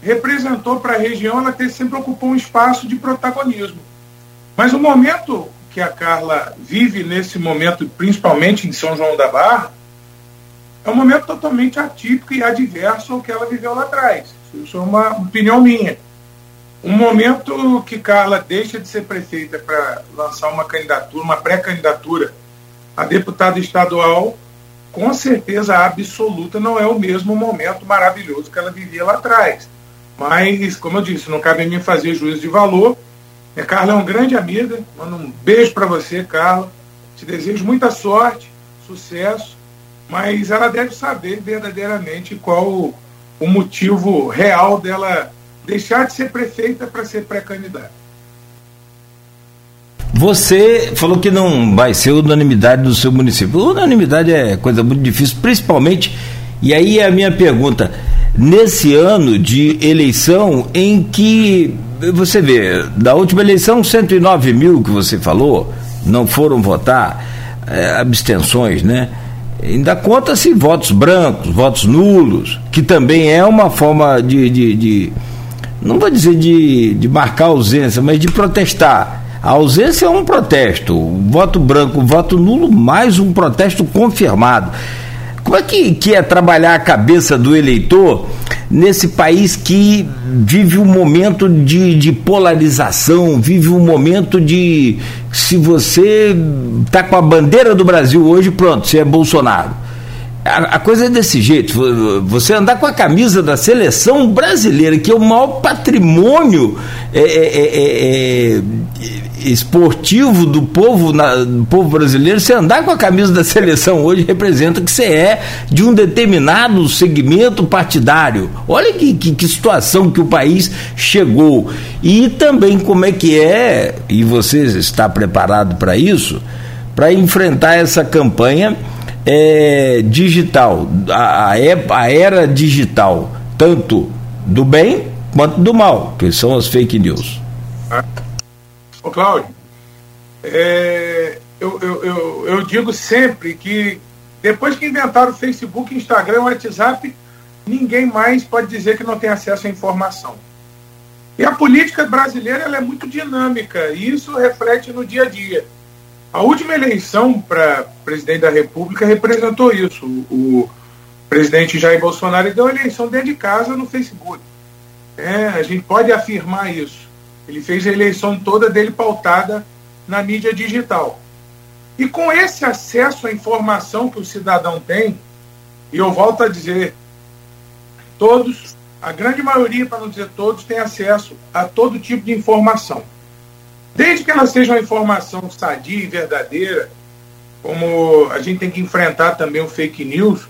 representou para a região, ela sempre ocupou um espaço de protagonismo. Mas o momento que a Carla vive nesse momento, principalmente em São João da Barra, é um momento totalmente atípico e adverso ao que ela viveu lá atrás. Isso é uma opinião minha. Um momento que Carla deixa de ser prefeita para lançar uma candidatura, uma pré-candidatura a deputada estadual, com certeza absoluta não é o mesmo momento maravilhoso que ela vivia lá atrás. Mas, como eu disse, não cabe a mim fazer juízo de valor a Carla é uma grande amiga. Mando um beijo para você, Carla. Te desejo muita sorte, sucesso, mas ela deve saber verdadeiramente qual o, motivo real dela deixar de ser prefeita para ser pré-candidata. Você falou que não vai ser unanimidade do seu município. Unanimidade é coisa muito difícil, principalmente. E aí é a minha pergunta: nesse ano de eleição em que você vê, da última eleição, 109 mil que você falou não foram votar, é, abstenções, né? Ainda conta-se votos brancos, votos nulos, que também é uma forma de, de, de não vou dizer de, de marcar ausência, mas de protestar. A ausência é um protesto, voto branco, voto nulo, mais um protesto confirmado. Como é que, que é trabalhar a cabeça do eleitor nesse país que vive um momento de, de polarização, vive um momento de. Se você está com a bandeira do Brasil hoje, pronto, você é Bolsonaro. A, a, coisa é desse jeito. Você andar com a camisa da seleção brasileira, que é o maior patrimônio é, é, é, é esportivo do povo, na, do povo brasileiro, você andar com a camisa da seleção hoje representa que você é de um determinado segmento partidário. Olha que, que, que situação que o país chegou. E também como é que é, e você está preparado para isso, para enfrentar essa campanha é, digital, a, a era digital, tanto do bem quanto do mal, que são as fake news. Ô, Cláudio, é, eu, eu, eu, eu, digo sempre que depois que inventaram o Facebook, Instagram, o WhatsApp, ninguém mais pode dizer que não tem acesso à informação. E a política brasileira ela é muito dinâmica e isso reflete no dia a dia. A última eleição para presidente da República representou isso. O, presidente Jair Bolsonaro deu a eleição dentro de casa no Facebook. É, a gente pode afirmar isso. Ele fez a eleição toda dele pautada na mídia digital. E com esse acesso à informação que o cidadão tem, e eu volto a dizer, todos, a grande maioria, para não dizer todos, tem acesso a todo tipo de informação. Desde que ela seja uma informação sadia e verdadeira, como a gente tem que enfrentar também o fake news,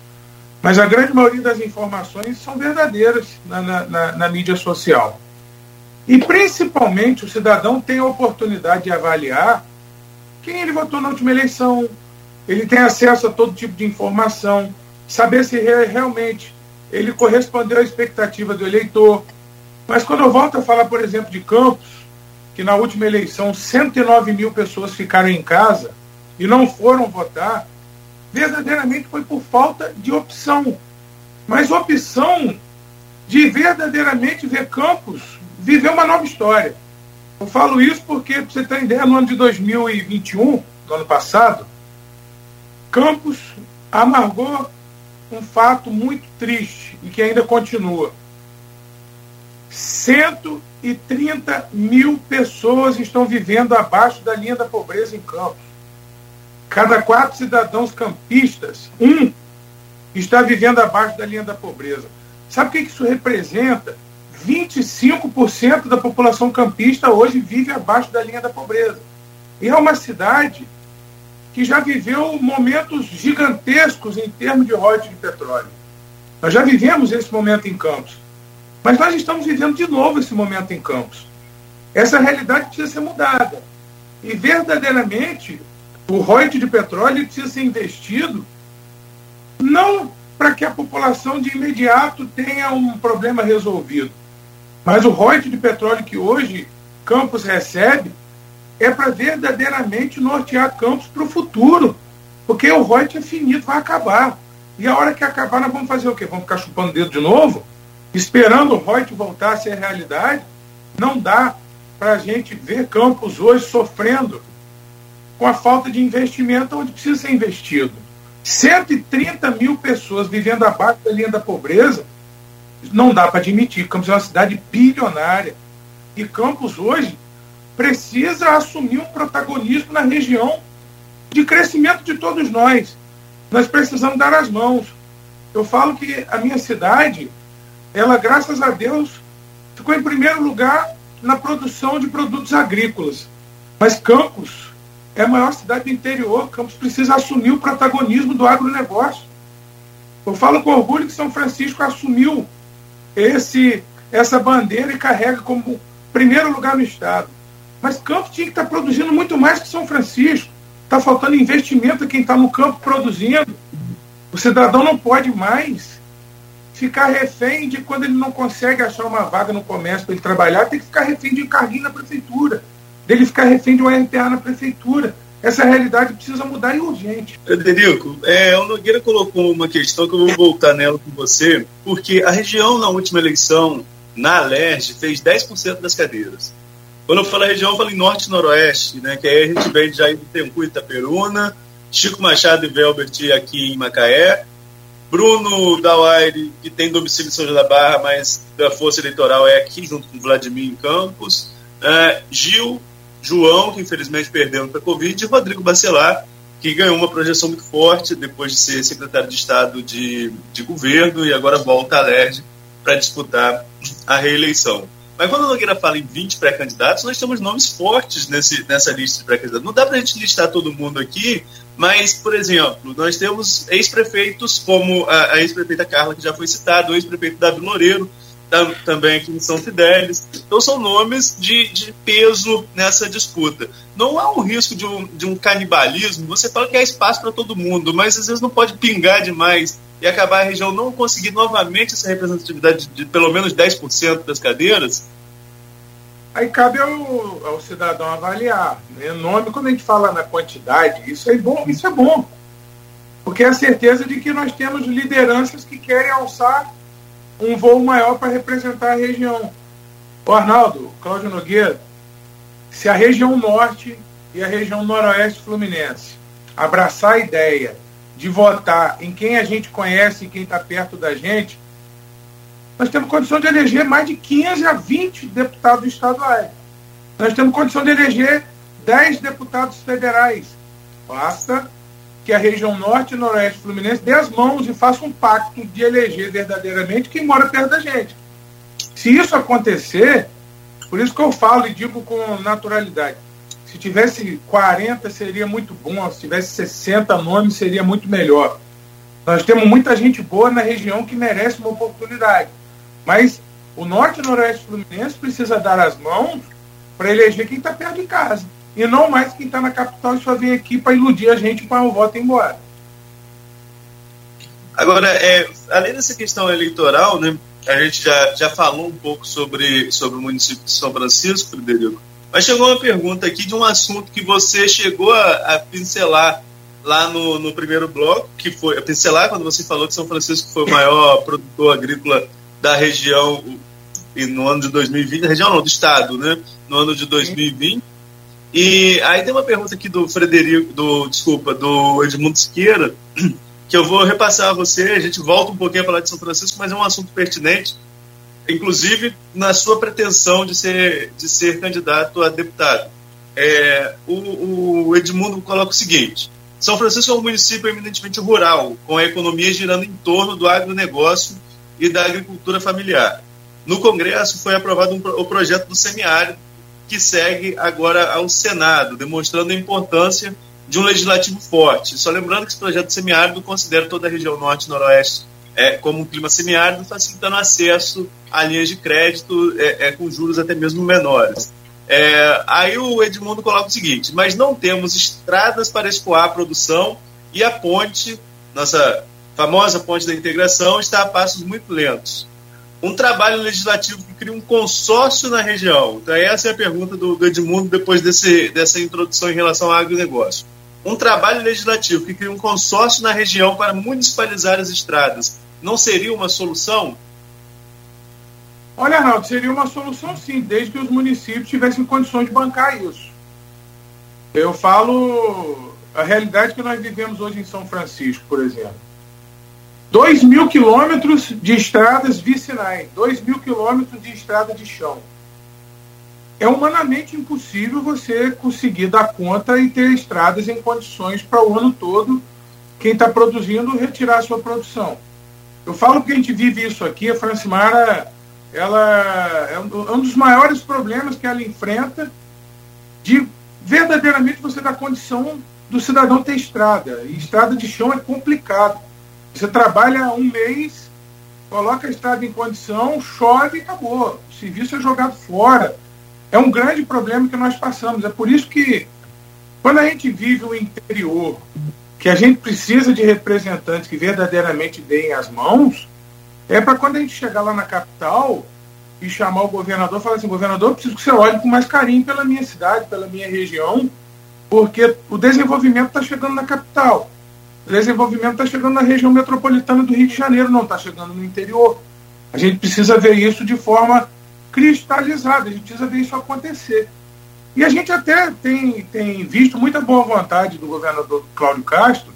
mas a grande maioria das informações são verdadeiras na, na, na, na mídia social. E principalmente o cidadão tem a oportunidade de avaliar quem ele votou na última eleição, ele tem acesso a todo tipo de informação, saber se realmente ele correspondeu à expectativa do eleitor. Mas quando eu volto a falar, por exemplo, de Campos, que na última eleição 109 mil pessoas ficaram em casa e não foram votar, verdadeiramente foi por falta de opção. Mas opção de verdadeiramente ver Campos viver uma nova história. Eu falo isso porque, para você ter ideia, no ano de 2021, no ano passado, Campos amargou um fato muito triste e que ainda continua. 130 mil pessoas estão vivendo abaixo da linha da pobreza em Campos. Cada quatro cidadãos campistas, um está vivendo abaixo da linha da pobreza. Sabe o que isso representa? 25% da população campista hoje vive abaixo da linha da pobreza. E é uma cidade que já viveu momentos gigantescos em termos de royalties de petróleo. Nós já vivemos esse momento em Campos. Mas nós estamos vivendo de novo esse momento em Campos. Essa realidade precisa ser mudada. E verdadeiramente, o royalties de petróleo precisa ser investido não para que a população de imediato tenha um problema resolvido, mas o royalties de petróleo que hoje Campos recebe é para verdadeiramente nortear Campos para o futuro. Porque o royalties é finito, vai acabar. E a hora que acabar, nós vamos fazer o quê? Vamos ficar chupando o dedo de novo? Esperando o royalties voltar a ser realidade? Não dá para a gente ver Campos hoje sofrendo com a falta de investimento onde precisa ser investido. 130 mil pessoas vivendo abaixo da linha da pobreza não dá para admitir. Campos é uma cidade bilionária. E Campos hoje precisa assumir um protagonismo na região de crescimento de todos nós. Nós precisamos dar as mãos. Eu falo que a minha cidade, ela, graças a Deus, ficou em primeiro lugar na produção de produtos agrícolas. Mas Campos é a maior cidade do interior. Campos precisa assumir o protagonismo do agronegócio. Eu falo com orgulho que São Francisco assumiu esse, essa bandeira e carrega como primeiro lugar no Estado. Mas Campos tinha que estar produzindo muito mais que São Francisco. Está faltando investimento a quem está no campo produzindo. O cidadão não pode mais ficar refém de quando ele não consegue achar uma vaga no comércio para ele trabalhar, tem que ficar refém de um carguinho na prefeitura, dele ficar refém de uma RTA na prefeitura. Essa realidade precisa mudar e urgente. Frederico, é, o Nogueira colocou uma questão que eu vou voltar nela com você, porque a região, na última eleição, na Alerj, fez 10% das cadeiras. Quando eu falo região, eu falo em norte e noroeste, né, que aí a gente vem de Jair do Tempo e Itaperuna, Chico Machado e Velbert aqui em Macaé, Bruno Dauaire, que tem domicílio em São João da Barra, mas da força eleitoral é aqui junto com Vladimir em Campos, é, Gil João, que infelizmente perdeu para a Covid, e Rodrigo Bacelar, que ganhou uma projeção muito forte depois de ser secretário de Estado de, de governo e agora volta à LERJ para disputar a reeleição. Mas quando a Nogueira fala em 20 pré-candidatos, nós temos nomes fortes nesse, nessa lista de pré-candidatos. Não dá para a gente listar todo mundo aqui, mas, por exemplo, nós temos ex-prefeitos como a, a ex-prefeita Carla, que já foi citado, o ex-prefeito Davi Loureiro, também aqui em São Fidélis. Então são nomes de, de peso nessa disputa. Não há um risco de um, de um canibalismo. Você fala que há espaço para todo mundo, mas às vezes não pode pingar demais e acabar a região não conseguir novamente essa representatividade de, pelo menos 10% das cadeiras. Aí cabe ao, ao cidadão avaliar. Né? Nome, quando a gente fala na quantidade, isso é bom, isso é bom. Porque é a certeza de que nós temos lideranças que querem alçar um voo maior para representar a região. O Arnaldo, Cláudio Nogueira, se a região norte e a região noroeste fluminense abraçar a ideia de votar em quem a gente conhece e quem está perto da gente, nós temos condição de eleger mais de 15 a 20 deputados estaduais. Nós temos condição de eleger 10 deputados federais. Basta que a região norte e noroeste fluminense dê as mãos e faça um pacto de eleger verdadeiramente quem mora perto da gente. Se isso acontecer, por isso que eu falo e digo com naturalidade, se tivesse 40 seria muito bom, se tivesse 60 nomes seria muito melhor. Nós temos muita gente boa na região que merece uma oportunidade. Mas o norte e noroeste fluminense precisa dar as mãos para eleger quem está perto de casa. E não mais quem está na capital e só vem aqui para iludir a gente para o voto embora. Agora, é, além dessa questão eleitoral, né, a gente já, já falou um pouco sobre, sobre o município de São Francisco, Frederico, mas chegou uma pergunta aqui de um assunto que você chegou a, a pincelar lá no, no primeiro bloco, que foi a pincelar quando você falou que São Francisco foi o maior produtor agrícola da região e no ano de 2020, região não, do estado, né? No ano de 2020. E aí tem uma pergunta aqui do Frederico, do desculpa, do Edmundo Siqueira, que eu vou repassar a você. A gente volta um pouquinho a falar de São Francisco, mas é um assunto pertinente, inclusive na sua pretensão de ser de ser candidato a deputado. É, o, o Edmundo coloca o seguinte: São Francisco é um município eminentemente rural, com a economia girando em torno do agronegócio e da agricultura familiar. No Congresso foi aprovado um, o projeto do semiárido, que segue agora ao Senado, demonstrando a importância de um legislativo forte. Só lembrando que esse projeto semiárido considera toda a região norte e noroeste é, como um clima semiárido, facilitando acesso a linhas de crédito é, é, com juros até mesmo menores. É, aí o Edmundo coloca o seguinte: mas não temos estradas para escoar a produção e a ponte, nossa famosa ponte da integração, está a passos muito lentos um trabalho legislativo que cria um consórcio na região. Então, essa é a pergunta do, do Edmundo depois desse, dessa introdução em relação ao agronegócio. Um trabalho legislativo que cria um consórcio na região para municipalizar as estradas não seria uma solução? Olha, Arnaldo, seria uma solução sim, desde que os municípios tivessem condições de bancar isso. Eu falo a realidade que nós vivemos hoje em São Francisco, por exemplo 2 mil quilômetros de estradas vicinais, 2 mil quilômetros de estrada de chão. É humanamente impossível você conseguir dar conta e ter estradas em condições para o ano todo quem está produzindo retirar sua produção. Eu falo que a gente vive isso aqui, a Francimara ela é um dos maiores problemas que ela enfrenta de verdadeiramente você dar condição do cidadão ter estrada. E estrada de chão é complicado você trabalha um mês, coloca a estrada em condição, chove e acabou. O serviço é jogado fora. É um grande problema que nós passamos. É por isso que, quando a gente vive o interior, que a gente precisa de representantes que verdadeiramente deem as mãos, é para quando a gente chegar lá na capital e chamar o governador e falar assim: governador, preciso que você olhe com mais carinho pela minha cidade, pela minha região, porque o desenvolvimento está chegando na capital. Desenvolvimento está chegando na região metropolitana do Rio de Janeiro, não está chegando no interior. A gente precisa ver isso de forma cristalizada, a gente precisa ver isso acontecer. E a gente até tem, tem visto muita boa vontade do governador Cláudio Castro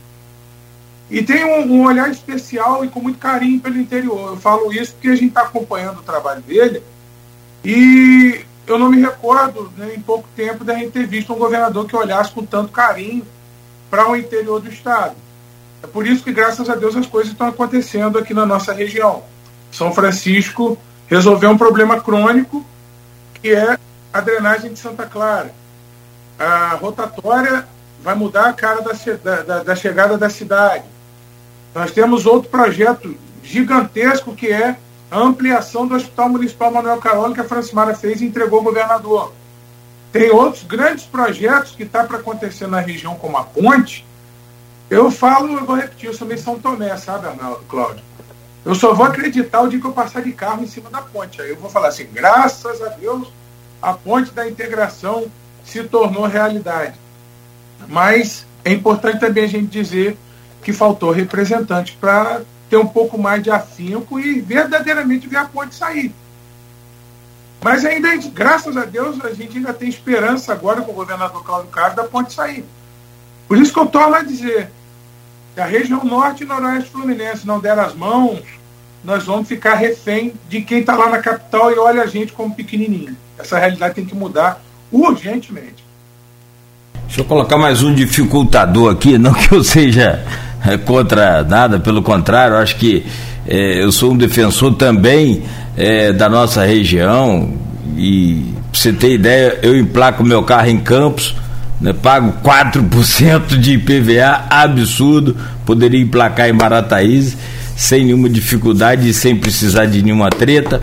e tem um, um olhar especial e com muito carinho pelo interior. Eu falo isso porque a gente está acompanhando o trabalho dele e eu não me recordo né, em pouco tempo da gente ter visto um governador que olhasse com tanto carinho para o interior do estado. É por isso que, graças a Deus, as coisas estão acontecendo aqui na nossa região. São Francisco resolveu um problema crônico, que é a drenagem de Santa Clara. A rotatória vai mudar a cara da, da, da chegada da cidade. Nós temos outro projeto gigantesco que é a ampliação do Hospital Municipal Manuel Caroli, que a Francimara fez e entregou ao governador. Tem outros grandes projetos que está para acontecer na região, como a ponte, eu falo, eu vou repetir, eu sou meio São Tomé, sabe, Arnaldo, Cláudio? Eu só vou acreditar o dia que eu passar de carro em cima da ponte. Aí eu vou falar assim, graças a Deus, a ponte da integração se tornou realidade. Mas é importante também a gente dizer que faltou representante para ter um pouco mais de afinco e verdadeiramente ver a ponte sair. Mas ainda, graças a Deus, a gente ainda tem esperança agora com o governador Cláudio Castro da ponte sair. Por isso que eu torno a dizer, Se a região norte e noroeste fluminense não der as mãos, nós vamos ficar refém de quem está lá na capital e olha a gente como pequenininho. Essa realidade tem que mudar urgentemente. Deixa eu colocar mais um dificultador aqui, não que eu seja é, contra nada, pelo contrário, acho que é, eu sou um defensor também é, da nossa região e pra você ter ideia, eu emplaco meu carro em Campos, né, pago 4% de IPVA, absurdo, poderia emplacar em Marataízes sem nenhuma dificuldade e sem precisar de nenhuma treta.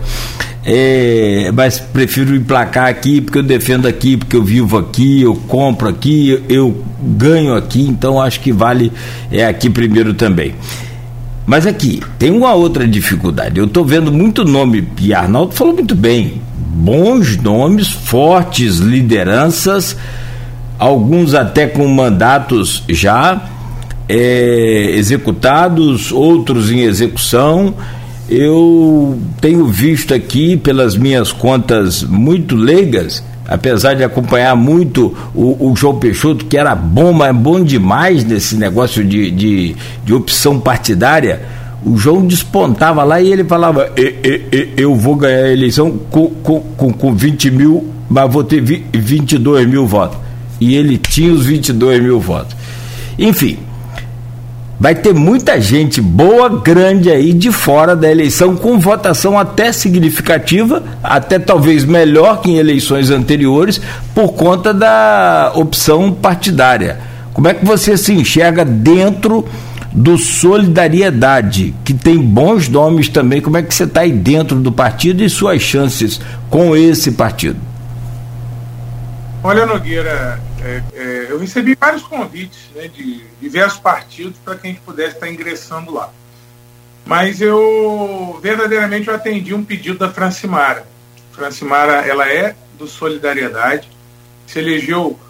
É, mas prefiro emplacar aqui porque eu defendo aqui, porque eu vivo aqui, eu compro aqui, eu ganho aqui, então acho que vale é aqui primeiro também. Mas aqui, tem uma outra dificuldade. Eu estou vendo muito nome, e Arnaldo falou muito bem, bons nomes, fortes lideranças, alguns até com mandatos já é, executados, outros em execução. Eu tenho visto aqui, pelas minhas contas muito leigas, apesar de acompanhar muito o, o João Peixoto, que era bom, mas bom demais nesse negócio de, de, de opção partidária, o João despontava lá e ele falava: e, e, e, Eu vou ganhar a eleição com, com, com, com 20 mil, mas vou ter 22 mil votos. E ele tinha os 22 mil votos. Enfim, vai ter muita gente boa, grande aí de fora da eleição, com votação até significativa, até talvez melhor que em eleições anteriores, por conta da opção partidária. Como é que você se enxerga dentro do Solidariedade, que tem bons nomes também? Como é que você está aí dentro do partido e suas chances com esse partido? Olha, Nogueira, é, é, eu recebi vários convites né, de diversos partidos para que a gente pudesse estar ingressando lá. Mas eu verdadeiramente eu atendi um pedido da Francimara. Francimara, ela é do Solidariedade, se elegeu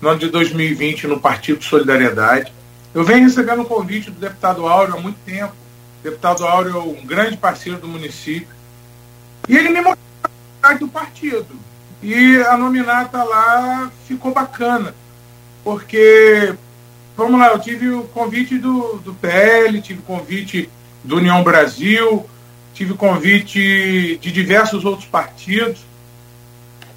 no ano de 2020 no Partido Solidariedade. Eu venho recebendo um convite do deputado Áureo há muito tempo. O deputado Áureo é um grande parceiro do município. E ele me mostrou a do partido. E a nominata lá ficou bacana, porque, vamos lá, eu tive o convite do, do PL, tive convite do União Brasil, tive convite de diversos outros partidos.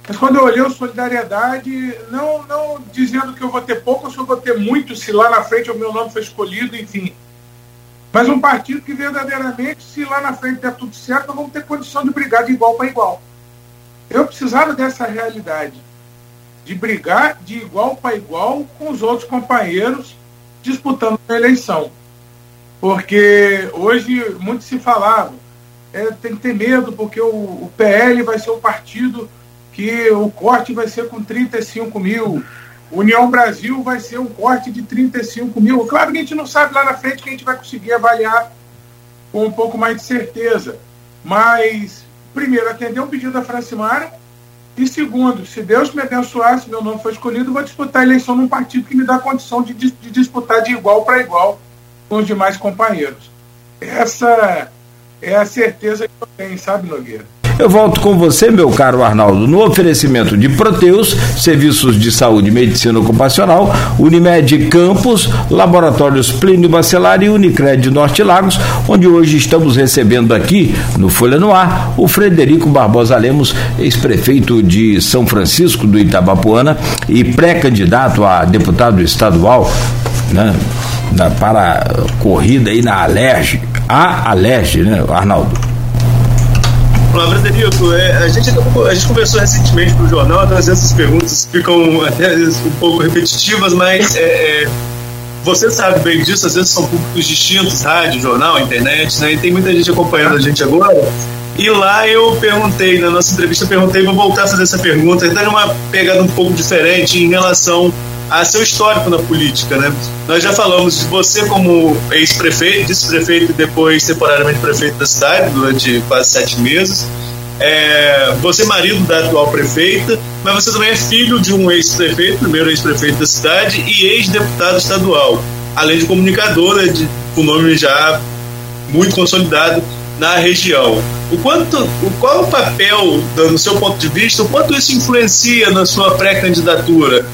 Mas quando eu olhei o Solidariedade, não, não dizendo que eu vou ter pouco ou se eu vou ter muito, se lá na frente o meu nome foi escolhido, enfim. Mas um partido que verdadeiramente, se lá na frente der tudo certo, nós vamos ter condição de brigar de igual para igual. Eu precisava dessa realidade, de brigar de igual para igual com os outros companheiros disputando a eleição. Porque hoje muito se falava, é, tem que ter medo, porque o, o PL vai ser o partido que o corte vai ser com 35 mil. União Brasil vai ser um corte de 35 mil. Claro que a gente não sabe lá na frente que a gente vai conseguir avaliar com um pouco mais de certeza. Mas primeiro, atender um pedido da Francimara, e segundo, se Deus me abençoar, se meu nome for escolhido, vou disputar a eleição num partido que me dá condição de, de disputar de igual para igual com os demais companheiros. Essa é a certeza que eu tenho, sabe, Nogueira? Eu volto com você, meu caro Arnaldo, no oferecimento de Proteus, serviços de saúde e medicina ocupacional, Unimed Campos, Laboratórios Plínio Bacelar e Unicred Norte Lagos, onde hoje estamos recebendo aqui, no Folha no Ar, o Frederico Barbosa Lemos, ex-prefeito de São Francisco do Itabapuana e pré-candidato a deputado estadual, né, para corrida aí na Alerj, a Alerj, né, Arnaldo? Olá, Frederico. É, a, gente, a gente conversou recentemente para o jornal, então às vezes essas perguntas ficam até um pouco repetitivas, mas é, é, você sabe bem disso, às vezes são públicos distintos, rádio, jornal, internet, né? E tem muita gente acompanhando a gente agora. E lá eu perguntei, na nossa entrevista, perguntei, vou voltar a fazer essa pergunta, dando uma pegada um pouco diferente em relação a seu histórico na política, né? Nós já falamos de você como ex-prefeito, vice-prefeito e depois temporariamente prefeito da cidade durante quase sete meses. É, você é marido da atual prefeita, mas você também é filho de um ex-prefeito, primeiro ex-prefeito da cidade e ex-deputado estadual, além de comunicadora de, com nome já muito consolidado na região. O quanto, o, qual o papel, no seu ponto de vista, o quanto isso influencia na sua pré-candidatura?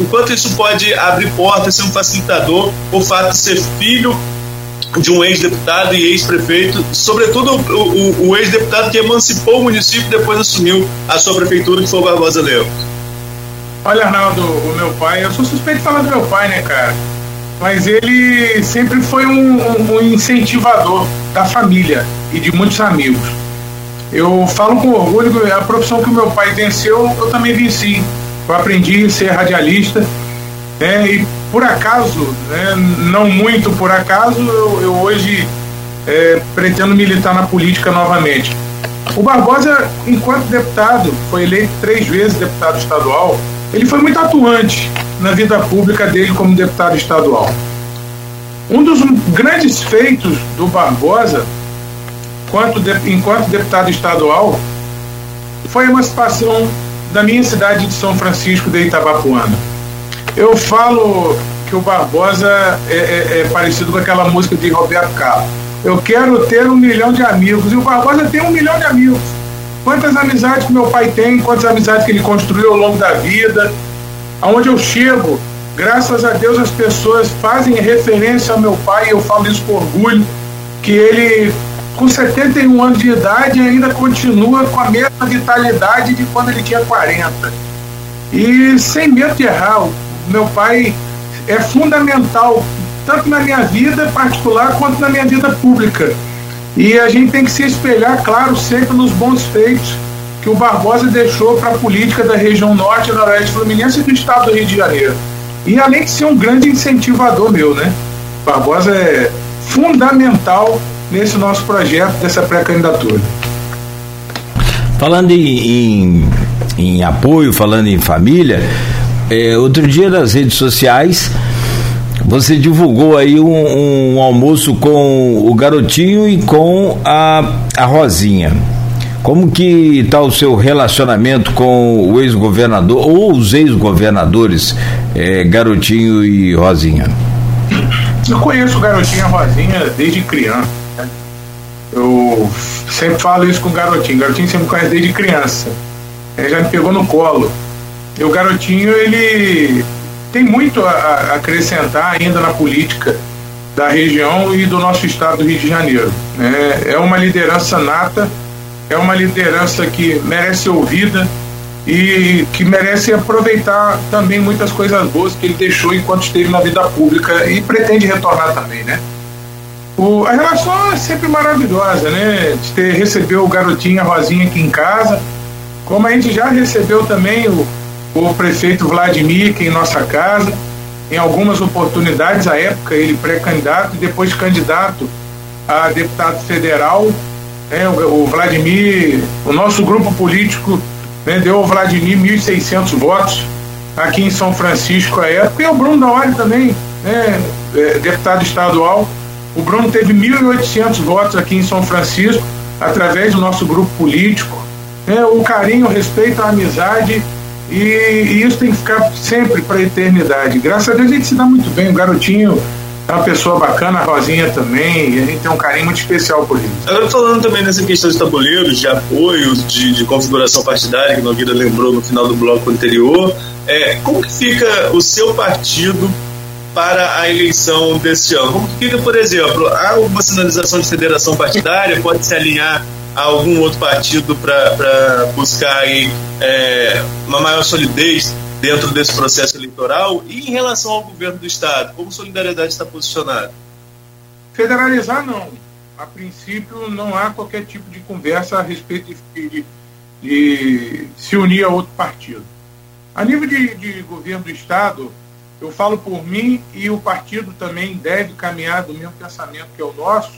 O quanto isso pode abrir portas, ser um facilitador, o fato de ser filho de um ex-deputado e ex-prefeito, sobretudo o, o, o ex-deputado que emancipou o município e depois assumiu a sua prefeitura, que foi o Barbosa Leão. Olha, Arnaldo, o meu pai, eu sou suspeito de falar do meu pai, né, cara? Mas ele sempre foi um, um, incentivador da família e de muitos amigos. Eu falo com orgulho que a profissão que o meu pai venceu, eu também venci. Eu aprendi a ser radialista, né, e por acaso, né, não muito por acaso, eu, eu hoje é, pretendo militar na política novamente. O Barbosa, enquanto deputado, foi eleito três vezes deputado estadual, ele foi muito atuante na vida pública dele como deputado estadual. Um dos grandes feitos do Barbosa, enquanto, deputado estadual, foi a emancipação da minha cidade de São Francisco de Itabapuana. Eu falo que o Barbosa é, é, é parecido com aquela música de Roberto Carlos. Eu quero ter um milhão de amigos. E o Barbosa tem um milhão de amigos. Quantas amizades que meu pai tem, quantas amizades que ele construiu ao longo da vida. Aonde eu chego, graças a Deus as pessoas fazem referência ao meu pai, eu falo isso com orgulho, que ele com 71 anos de idade ainda continua com a mesma vitalidade de quando ele tinha 40. E sem medo de errar, meu pai é fundamental, tanto na minha vida particular quanto na minha vida pública. E a gente tem que se espelhar, claro, sempre nos bons feitos que o Barbosa deixou para a política da região norte e noroeste fluminense e do estado do Rio de Janeiro. E além de ser um grande incentivador meu, né? Barbosa é fundamental nesse nosso projeto dessa pré-candidatura. Falando em, em, em, apoio, falando em família, é, outro dia nas redes sociais você divulgou aí um, um, almoço com o garotinho e com a, a Rosinha. Como que está o seu relacionamento com o ex-governador ou os ex-governadores é, Garotinho e Rosinha? Eu conheço o Garotinho e a Rosinha desde criança. Né? Eu sempre falo isso com o Garotinho. O Garotinho sempre conhece desde criança. Ele já me pegou no colo. E o Garotinho, ele tem muito a, acrescentar ainda na política da região e do nosso estado do Rio de Janeiro. É, é uma liderança nata, é uma liderança que merece ouvida e que merece aproveitar também muitas coisas boas que ele deixou enquanto esteve na vida pública e pretende retornar também, né? O, a relação é sempre maravilhosa, né? De ter, receber o garotinho, a Rosinha aqui em casa, como a gente já recebeu também o, o prefeito Vladimir aqui em nossa casa, em algumas oportunidades, à época ele pré-candidato e depois candidato a deputado federal. Né, o, Vladimir, o nosso grupo político né, deu ao Vladimir 1.600 votos aqui em São Francisco à época, e o Bruno Daori também, né, é, deputado estadual. O Bruno teve 1.800 votos aqui em São Francisco, através do nosso grupo político. Né, o carinho, o respeito, a amizade e, e isso tem que ficar sempre para a eternidade. Graças a Deus a gente se dá muito bem. O garotinho é uma pessoa bacana, a Rosinha também, e a gente tem um carinho muito especial por ele. Agora, falando também nessa questão de tabuleiros, de apoio, de, de configuração partidária, que a Nogueira lembrou no final do bloco anterior, é, como que fica o seu partido para a eleição deste ano? Como que fica, por exemplo, há uma sinalização de federação partidária, pode se alinhar algum outro partido para buscar aí, é, uma maior solidez dentro desse processo eleitoral? E em relação ao governo do Estado, como Solidariedade está posicionada? Federalizar, não. A princípio, não há qualquer tipo de conversa a respeito de, de, de se unir a outro partido. A nível de, de governo do Estado, eu falo por mim e o partido também deve caminhar do mesmo pensamento que é o nosso,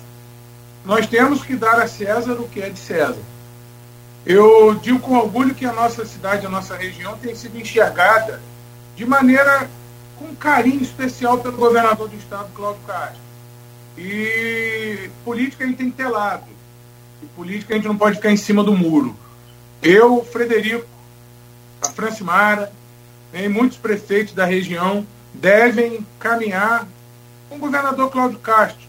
nós temos que dar a César o que é de César. Eu digo com orgulho que a nossa cidade, a nossa região tem sido enxergada de maneira com carinho especial pelo governador do estado, Cláudio Castro. E política a gente tem que ter lado. E política a gente não pode ficar em cima do muro. Eu, Frederico, a Francimara, e muitos prefeitos da região devem caminhar com o governador Cláudio Castro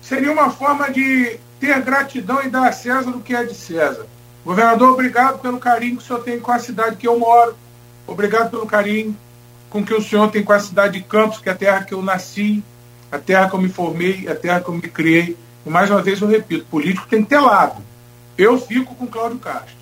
seria uma forma de ter gratidão e dar a César o que é de César. Governador, obrigado pelo carinho que o senhor tem com a cidade que eu moro. Obrigado pelo carinho com que o senhor tem com a cidade de Campos, que é a terra que eu nasci, a terra que eu me formei, a terra que eu me criei. E mais uma vez eu repito, político tem que ter lado. Eu fico com Cláudio Castro.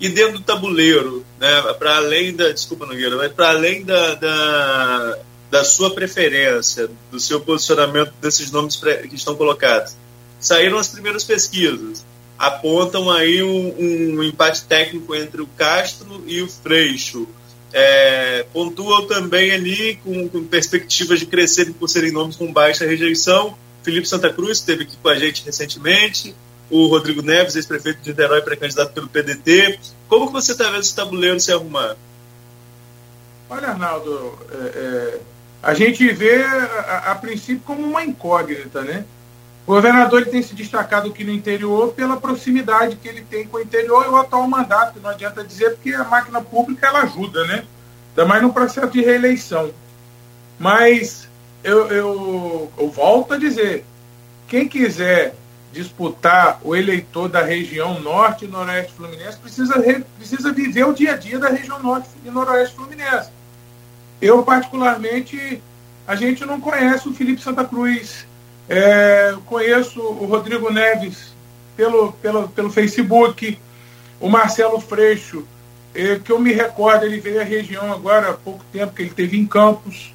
E dentro do tabuleiro, né, para além da. Desculpa, Nogueira, mas para além da, da, da, sua preferência, do seu posicionamento desses nomes que estão colocados, saíram as primeiras pesquisas. Apontam aí um, um empate técnico entre o Castro e o Freixo. É, pontuam também ali com, com perspectivas de crescer por serem nomes com baixa rejeição. Felipe Santa Cruz esteve aqui com a gente recentemente o Rodrigo Neves, ex-prefeito de Niterói, pré-candidato pelo PDT. Como que você está vendo esse tabuleiro se arrumar? Olha, Arnaldo, é, é, a gente vê a, a, princípio como uma incógnita, né? O governador ele tem se destacado aqui no interior pela proximidade que ele tem com o interior e o atual mandato, não adianta dizer, porque a máquina pública ela ajuda, né? Ainda mais no processo de reeleição. Mas eu, eu, eu volto a dizer, quem quiser disputar o eleitor da região norte e noroeste fluminense precisa, precisa viver o dia a dia da região norte e noroeste fluminense. Eu, particularmente, a gente não conhece o Felipe Santa Cruz, é, conheço o Rodrigo Neves pelo, pelo, pelo Facebook, o Marcelo Freixo, é, que eu me recordo, ele veio à região agora há pouco tempo, que ele teve em Campos.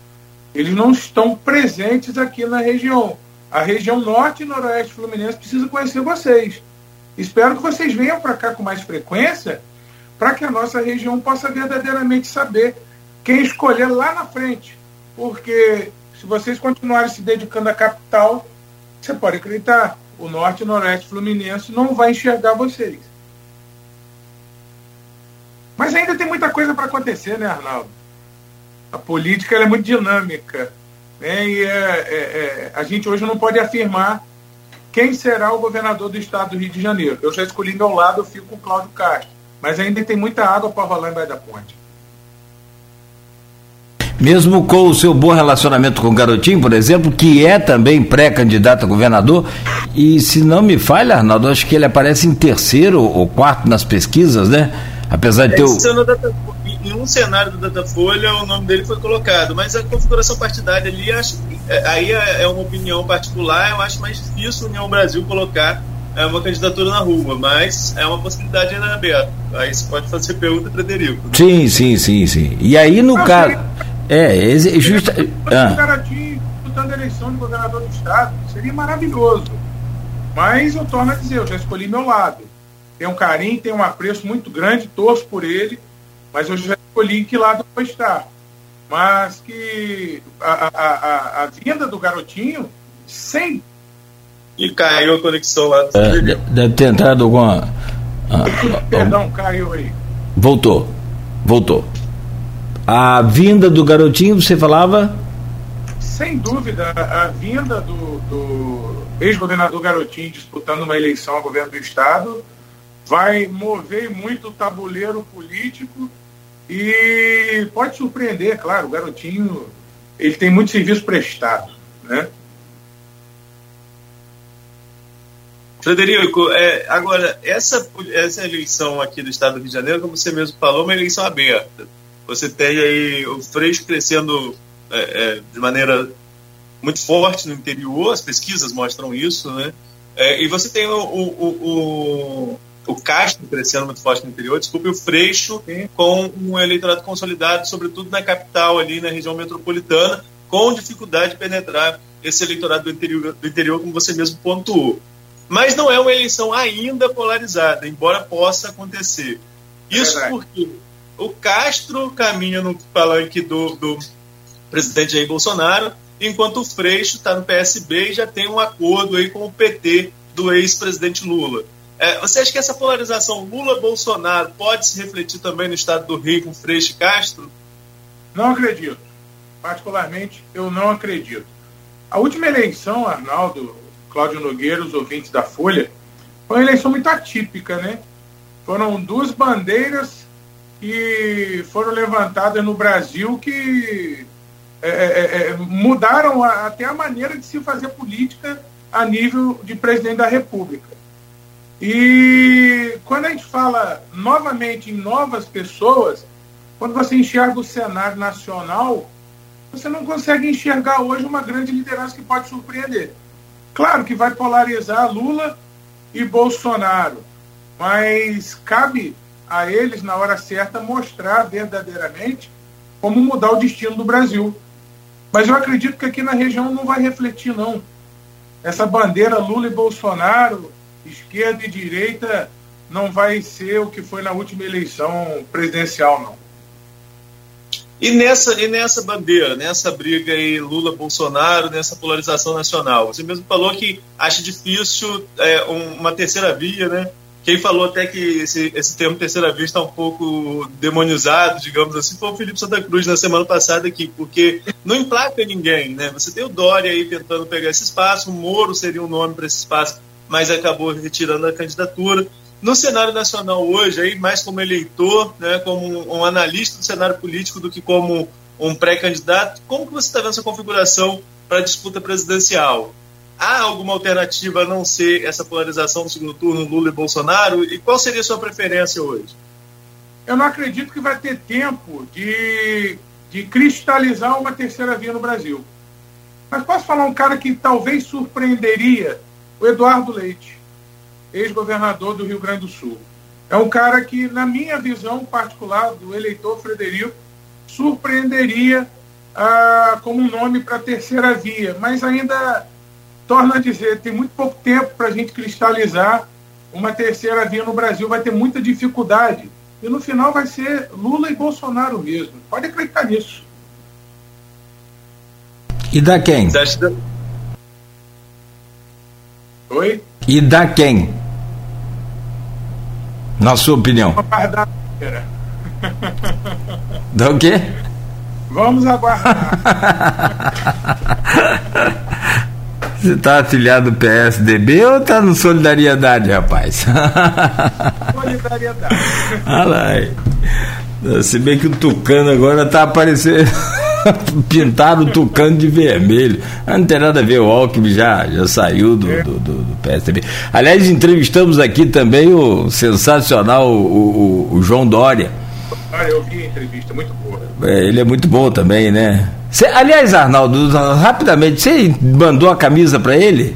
Eles não estão presentes aqui na região a região norte e noroeste fluminense precisa conhecer vocês. Espero que vocês venham para cá com mais frequência para que a nossa região possa verdadeiramente saber quem escolher lá na frente. Porque se vocês continuarem se dedicando à capital, você pode acreditar, o norte e noroeste fluminense não vai enxergar vocês. Mas ainda tem muita coisa para acontecer, né, Arnaldo? A política é muito dinâmica. Né? E é, é, é, a gente hoje não pode afirmar quem será o governador do estado do Rio de Janeiro. Eu já escolhi meu lado, eu fico com o Cláudio Castro. Mas ainda tem muita água para rolar embaixo da ponte. Mesmo com o seu bom relacionamento com o Garotinho, por exemplo, que é também pré-candidato a governador, e se não me falha, Arnaldo, acho que ele aparece em terceiro ou quarto nas pesquisas, né? Apesar de ter o em um cenário do Datafolha o nome dele foi colocado, mas a configuração partidária ali, acho, é, aí é, é uma opinião particular, eu acho mais difícil a União Brasil colocar é, uma candidatura na rua, mas é uma possibilidade ainda aberta. Aí você pode fazer pergunta, Frederico. Né? Sim, sim, sim, sim. E aí no caso. É, é justa. Ah. Garantir disputando a eleição de governador do estado seria maravilhoso. Mas eu torno a dizer, eu já escolhi meu lado. Tem um carinho, tem um apreço muito grande, torço por ele mas eu já escolhi que lado vou estar. Mas que a, a, a, a vinda do garotinho, sem. E caiu a conexão lá. É, deve ter entrado alguma. Perdão, caiu aí. Voltou. Voltou. A vinda do garotinho, você falava? Sem dúvida, a vinda do, do ex-governador Garotinho disputando uma eleição ao governo do Estado vai mover muito o tabuleiro político e pode surpreender, claro, o garotinho ele tem muito serviço prestado, né? Frederico, é, agora, essa, essa eleição aqui do Estado do Rio de Janeiro, como você mesmo falou, é uma eleição aberta. Você tem aí o Freixo crescendo é, é, de maneira muito forte no interior, as pesquisas mostram isso, né? É, e você tem o, o, o, o Castro crescendo muito forte no interior, desculpe, o Freixo com um eleitorado consolidado, sobretudo na capital, ali na região metropolitana, com dificuldade de penetrar esse eleitorado do interior, do interior como você mesmo pontuou. Mas não é uma eleição ainda polarizada, embora possa acontecer. Isso é porque o Castro caminha no palanque do, do presidente Jair Bolsonaro, enquanto o Freixo está no PSB e já tem um acordo aí com o PT do ex-presidente Lula. É, você acha que essa polarização Lula-Bolsonaro pode se refletir também no estado do Rio com Freixo e Castro? Não acredito. Particularmente, eu não acredito. A última eleição, Arnaldo, Cláudio Nogueira, os ouvintes da Folha, foi uma eleição muito atípica, né? Foram duas bandeiras que foram levantadas no Brasil que é, é, é, é mudaram a, até a maneira de se fazer política a nível de presidente da República. E quando a gente fala novamente em novas pessoas, quando você enxerga o cenário nacional, você não consegue enxergar hoje uma grande liderança que pode surpreender. Claro que vai polarizar Lula e Bolsonaro, mas cabe a eles, na hora certa, mostrar verdadeiramente como mudar o destino do Brasil. Mas eu acredito que aqui na região não vai refletir, não. Essa bandeira Lula e Bolsonaro, esquerda e direita, não vai ser o que foi na última eleição presidencial, não. E nessa, e nessa bandeira, nessa briga aí Lula-Bolsonaro, nessa polarização nacional, você mesmo falou que acha difícil é, uma terceira via, né? Quem falou até que esse, esse termo terceira via está um pouco demonizado, digamos assim, foi o Felipe Santa Cruz na semana passada aqui, porque não emplaca ninguém, né? Você tem o Dória aí tentando pegar esse espaço, o Moro seria um nome para esse espaço, mas acabou retirando a candidatura. No cenário nacional hoje, aí mais como eleitor, né, como um, um analista do cenário político do que como um pré-candidato, como que você está vendo essa configuração para a disputa presidencial? Há alguma alternativa a não ser essa polarização do segundo turno, Lula e Bolsonaro? E qual seria a sua preferência hoje? Eu não acredito que vai ter tempo de, de cristalizar uma terceira via no Brasil. Mas posso falar um cara que talvez surpreenderia o Eduardo Leite ex-governador do Rio Grande do Sul. É um cara que, na minha visão particular do eleitor Frederico, surpreenderia ah, como um nome para a terceira via, mas ainda, torna a dizer, tem muito pouco tempo para a gente cristalizar uma terceira via no Brasil, vai ter muita dificuldade. E no final vai ser Lula e Bolsonaro mesmo. Pode acreditar nisso. E da quem? Oi? E da quem? Na sua opinião? Da o quê? Vamos aguardar. Você tá afiliado do PSDB ou tá no Solidariedade, rapaz? Solidariedade. Olha lá. Se bem que o Tucano agora tá aparecendo. Pintaram o Tucano de vermelho. Não tem nada a ver, o Alckmin já, já saiu do, do, do, do PSDB. Aliás, entrevistamos aqui também o sensacional o, o, o João Dória. Olha, eu vi a entrevista, muito boa. É, ele é muito bom também, né? Cê, aliás, Arnaldo, rapidamente, você mandou a camisa para ele?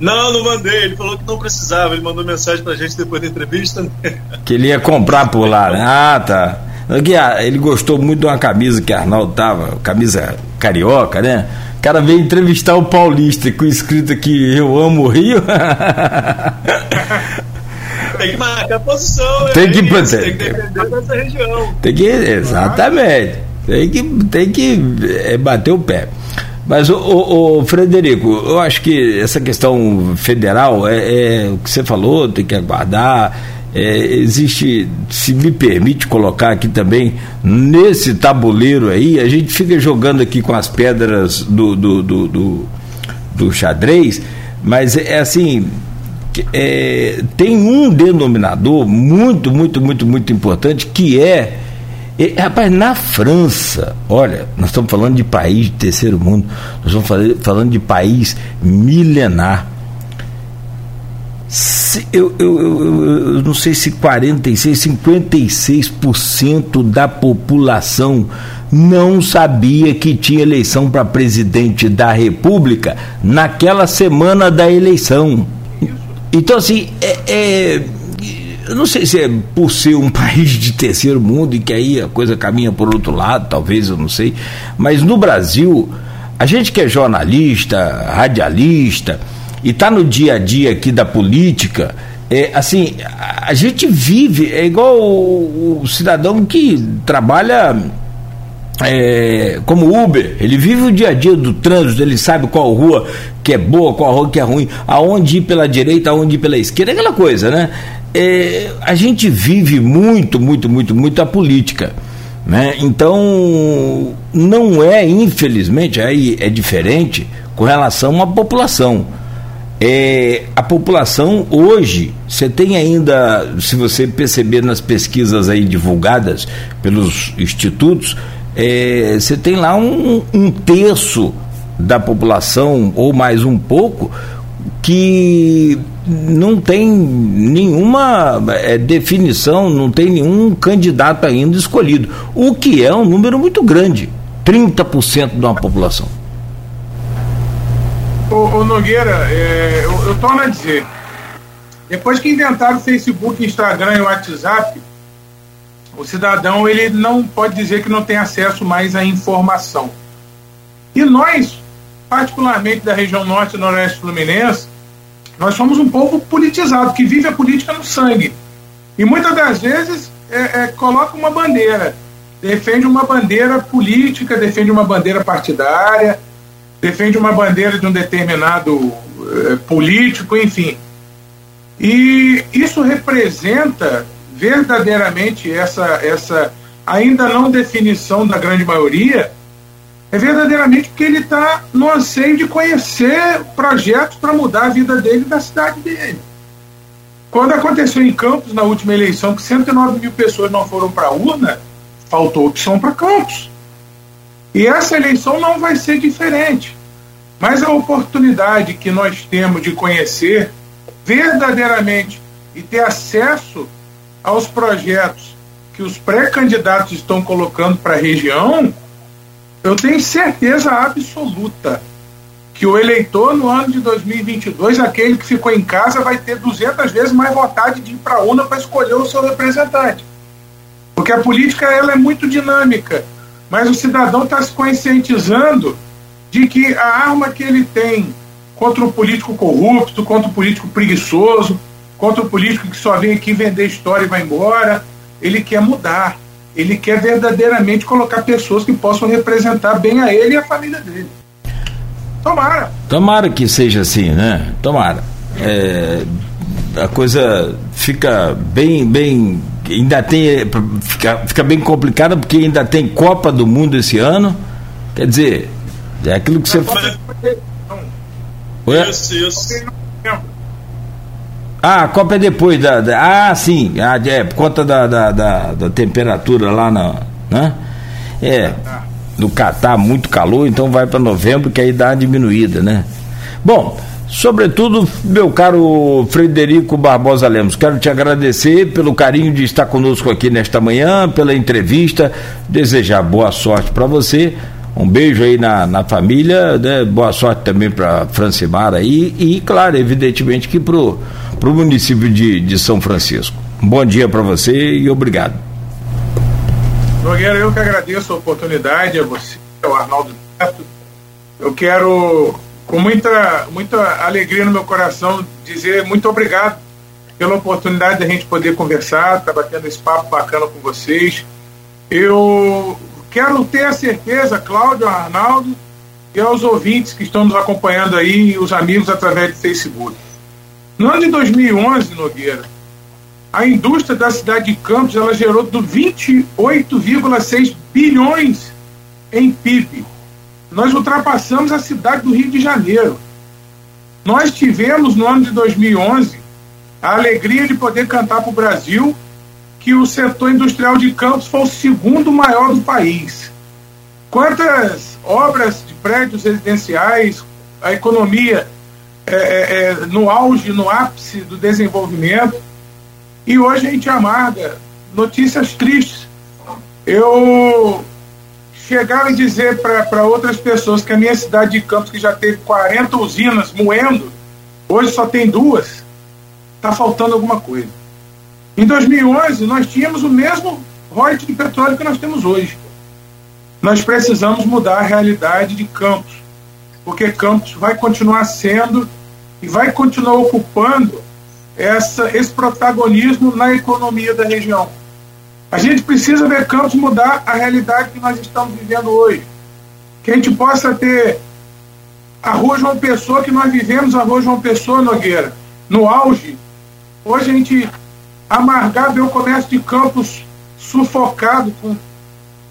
Não, não mandei. Ele falou que não precisava. Ele mandou mensagem pra gente depois da entrevista. Que ele ia comprar por lá, né? Ah, tá. Ele gostou muito de uma camisa que Arnaldo tava, camisa carioca, né? O cara veio entrevistar o Paulista com escrito aqui Eu amo o Rio. tem que marcar a posição, tem que, é isso, tem que defender dessa região. Tem que, exatamente. Tem que, tem que é, bater o pé. Mas, o, o, o, Frederico, eu acho que essa questão federal é, é o que você falou, tem que aguardar é, existe, se me permite colocar aqui também, nesse tabuleiro aí, a gente fica jogando aqui com as pedras do, do, do, do, do xadrez, mas é assim. É, tem um denominador muito, muito, muito, muito importante que é, é, rapaz, na França, olha, nós estamos falando de país de terceiro mundo, nós estamos falando de país milenar eu, eu, eu, eu, não sei se 46, 56% da população não sabia que tinha eleição para presidente da República naquela semana da eleição. Então, assim, é, é, eu não sei se é por ser um país de terceiro mundo e que aí a coisa caminha por outro lado, talvez, eu não sei, mas no Brasil, a gente que é jornalista, radialista, e está no dia a dia aqui da política, é, assim, a, gente vive, é igual o, o cidadão que trabalha é, como Uber, ele vive o dia a dia do trânsito, ele sabe qual rua que é boa, qual rua que é ruim, aonde ir pela direita, aonde ir pela esquerda, aquela coisa, né? É, a gente vive muito, muito, muito, muito a política. Né? Então, não é, infelizmente, aí é diferente com relação à população é, a população hoje, você tem ainda, se você perceber nas pesquisas aí divulgadas pelos institutos, é, você tem lá um, um terço da população, ou mais um pouco, que não tem nenhuma é, definição, não tem nenhum candidato ainda escolhido, o que é um número muito grande 30% de uma população. Ô, ô Nogueira, é, eu, eu torno a dizer, depois que inventaram o Facebook, Instagram e WhatsApp, o cidadão ele não pode dizer que não tem acesso mais à informação. E nós, particularmente da região norte e noroeste fluminense, nós somos um povo politizado, que vive a política no sangue. E muitas das vezes é, é, coloca uma bandeira, defende uma bandeira política, defende uma bandeira partidária, defende uma bandeira de um determinado é, político, enfim. E isso representa verdadeiramente essa, essa ainda não definição da grande maioria é verdadeiramente porque ele está no anseio de conhecer projetos para mudar a vida dele e da cidade dele. Quando aconteceu em Campos, na última eleição, que 109 mil pessoas não foram para a urna, faltou opção para Campos. E essa eleição não vai ser diferente. Mas a oportunidade que nós temos de conhecer verdadeiramente e ter acesso aos projetos que os pré-candidatos estão colocando para a região, eu tenho certeza absoluta que o eleitor no ano de 2022, aquele que ficou em casa, vai ter 200 vezes mais vontade de ir para a urna para escolher o seu representante. Porque a política ela é muito dinâmica, mas o cidadão está se conscientizando de que a arma que ele tem contra o político corrupto, contra o político preguiçoso, contra o político que só vem aqui vender história e vai embora, ele quer mudar ele quer verdadeiramente colocar pessoas que possam representar bem a ele e a família dele. Tomara. Tomara que seja assim, né? Tomara. É, a coisa fica bem, bem, ainda tem, fica, fica bem complicada porque ainda tem Copa do Mundo esse ano. Quer dizer, é aquilo que você. Isso, isso. Ah, a Copa é depois da. da ah, sim. Ah, é, por conta da, da, da, da temperatura lá na. Né? É. No Catar, muito calor, então vai para novembro, que aí dá uma diminuída, né? Bom, sobretudo, meu caro Frederico Barbosa Lemos, quero te agradecer pelo carinho de estar conosco aqui nesta manhã, pela entrevista, desejar boa sorte para você. Um beijo aí na, na família, né? boa sorte também para Francimar aí e, claro, evidentemente que pro para o município de, de São Francisco. Bom dia para você e obrigado. Nogueira, eu que agradeço a oportunidade, a você, ao Arnaldo Neto. Eu quero, com muita, muita alegria no meu coração, dizer muito obrigado pela oportunidade de a gente poder conversar, estar tá batendo esse papo bacana com vocês. Eu quero ter a certeza, Cláudio, Arnaldo, e aos ouvintes que estão nos acompanhando aí, os amigos através do Facebook no ano de 2011, Nogueira, a indústria da cidade de Campos ela gerou 28,6 bilhões em PIB. Nós ultrapassamos a cidade do Rio de Janeiro. Nós tivemos no ano de 2011 a alegria de poder cantar para o Brasil que o setor industrial de Campos foi o segundo maior do país. Quantas obras de prédios residenciais, a economia é, é, é, no auge, no ápice do desenvolvimento. E hoje a gente amarga notícias tristes. Eu chegar e dizer para outras pessoas que a minha cidade de Campos, que já teve 40 usinas moendo, hoje só tem duas, está faltando alguma coisa. Em 2011, nós tínhamos o mesmo royalties de petróleo que nós temos hoje. Nós precisamos mudar a realidade de Campos, porque Campos vai continuar sendo e vai continuar ocupando essa, esse protagonismo na economia da região. A gente precisa ver Campos mudar a realidade que nós estamos vivendo hoje. Que a gente possa ter a Rua João Pessoa, que nós vivemos a Rua João Pessoa, Nogueira, no auge. Hoje a gente amargar ver o comércio de Campos sufocado com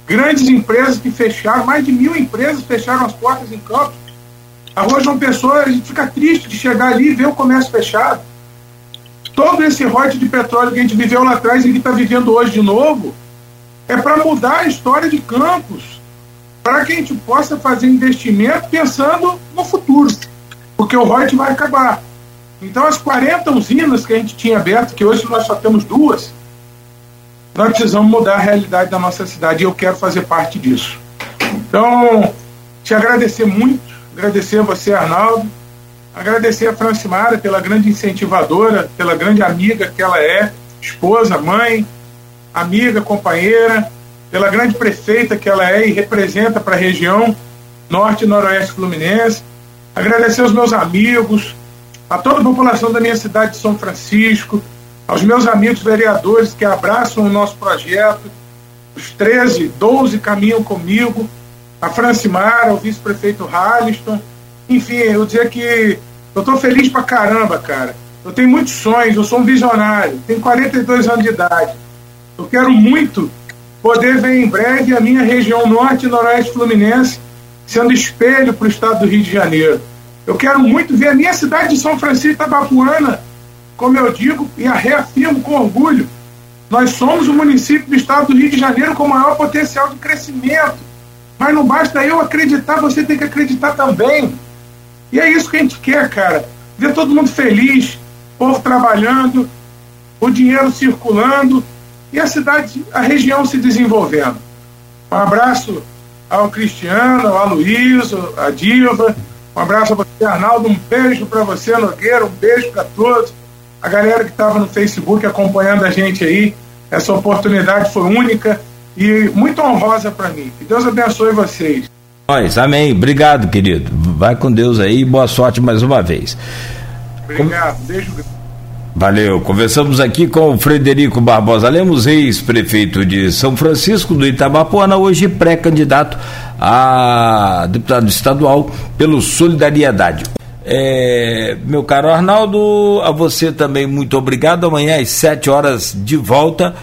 grandes empresas que fecharam, mais de mil empresas fecharam as portas em Campos a Rua João Pessoa, a gente fica triste de chegar ali e ver o comércio fechado. Todo esse rote de petróleo que a gente viveu lá atrás e que está vivendo hoje de novo, é para mudar a história de Campos, para que a gente possa fazer investimento pensando no futuro, porque o ROIT vai acabar. Então, as 40 usinas que a gente tinha aberto, que hoje nós só temos duas, nós precisamos mudar a realidade da nossa cidade e eu quero fazer parte disso. Então, te agradecer muito, agradecer a você, Arnaldo, agradecer a Francimara pela grande incentivadora, pela grande amiga que ela é, esposa, mãe, amiga, companheira, pela grande prefeita que ela é e representa para a região norte e noroeste fluminense. Agradecer aos meus amigos, a toda a população da minha cidade de São Francisco, aos meus amigos vereadores que abraçam o nosso projeto, os 13, 12 caminham comigo, a Francimara, o vice-prefeito Halliston, enfim, eu dizer que eu estou feliz pra caramba, cara. Eu tenho muitos sonhos, eu sou um visionário, tenho 42 anos de idade. Eu quero muito poder ver em breve a minha região norte e noroeste fluminense sendo espelho para o estado do Rio de Janeiro. Eu quero muito ver a minha cidade de São Francisco Itabapuana, como eu digo e a reafirmo com orgulho, nós somos o município do estado do Rio de Janeiro com maior potencial de crescimento. Mas não basta eu acreditar, você tem que acreditar também. E é isso que a gente quer, cara. Ver todo mundo feliz, povo trabalhando, o dinheiro circulando e a cidade, a região se desenvolvendo. Um abraço ao Cristiano, ao Aloysio, a Diva. Um abraço a você, Arnaldo. Um beijo para você, Nogueira. Um beijo para todos. A galera que estava no Facebook acompanhando a gente aí. Essa oportunidade foi única e muito honrosa para mim. Que Deus abençoe vocês. Nós, amém. Obrigado, querido. Vai com Deus aí e boa sorte mais uma vez. Obrigado. Com... Beijo. Valeu. Conversamos aqui com o Frederico Barbosa Lemos, ex-prefeito de São Francisco do Itabapuana, hoje pré-candidato a deputado estadual pelo Solidariedade. É, meu caro Arnaldo, a você também muito obrigado. Amanhã às 7 horas de volta.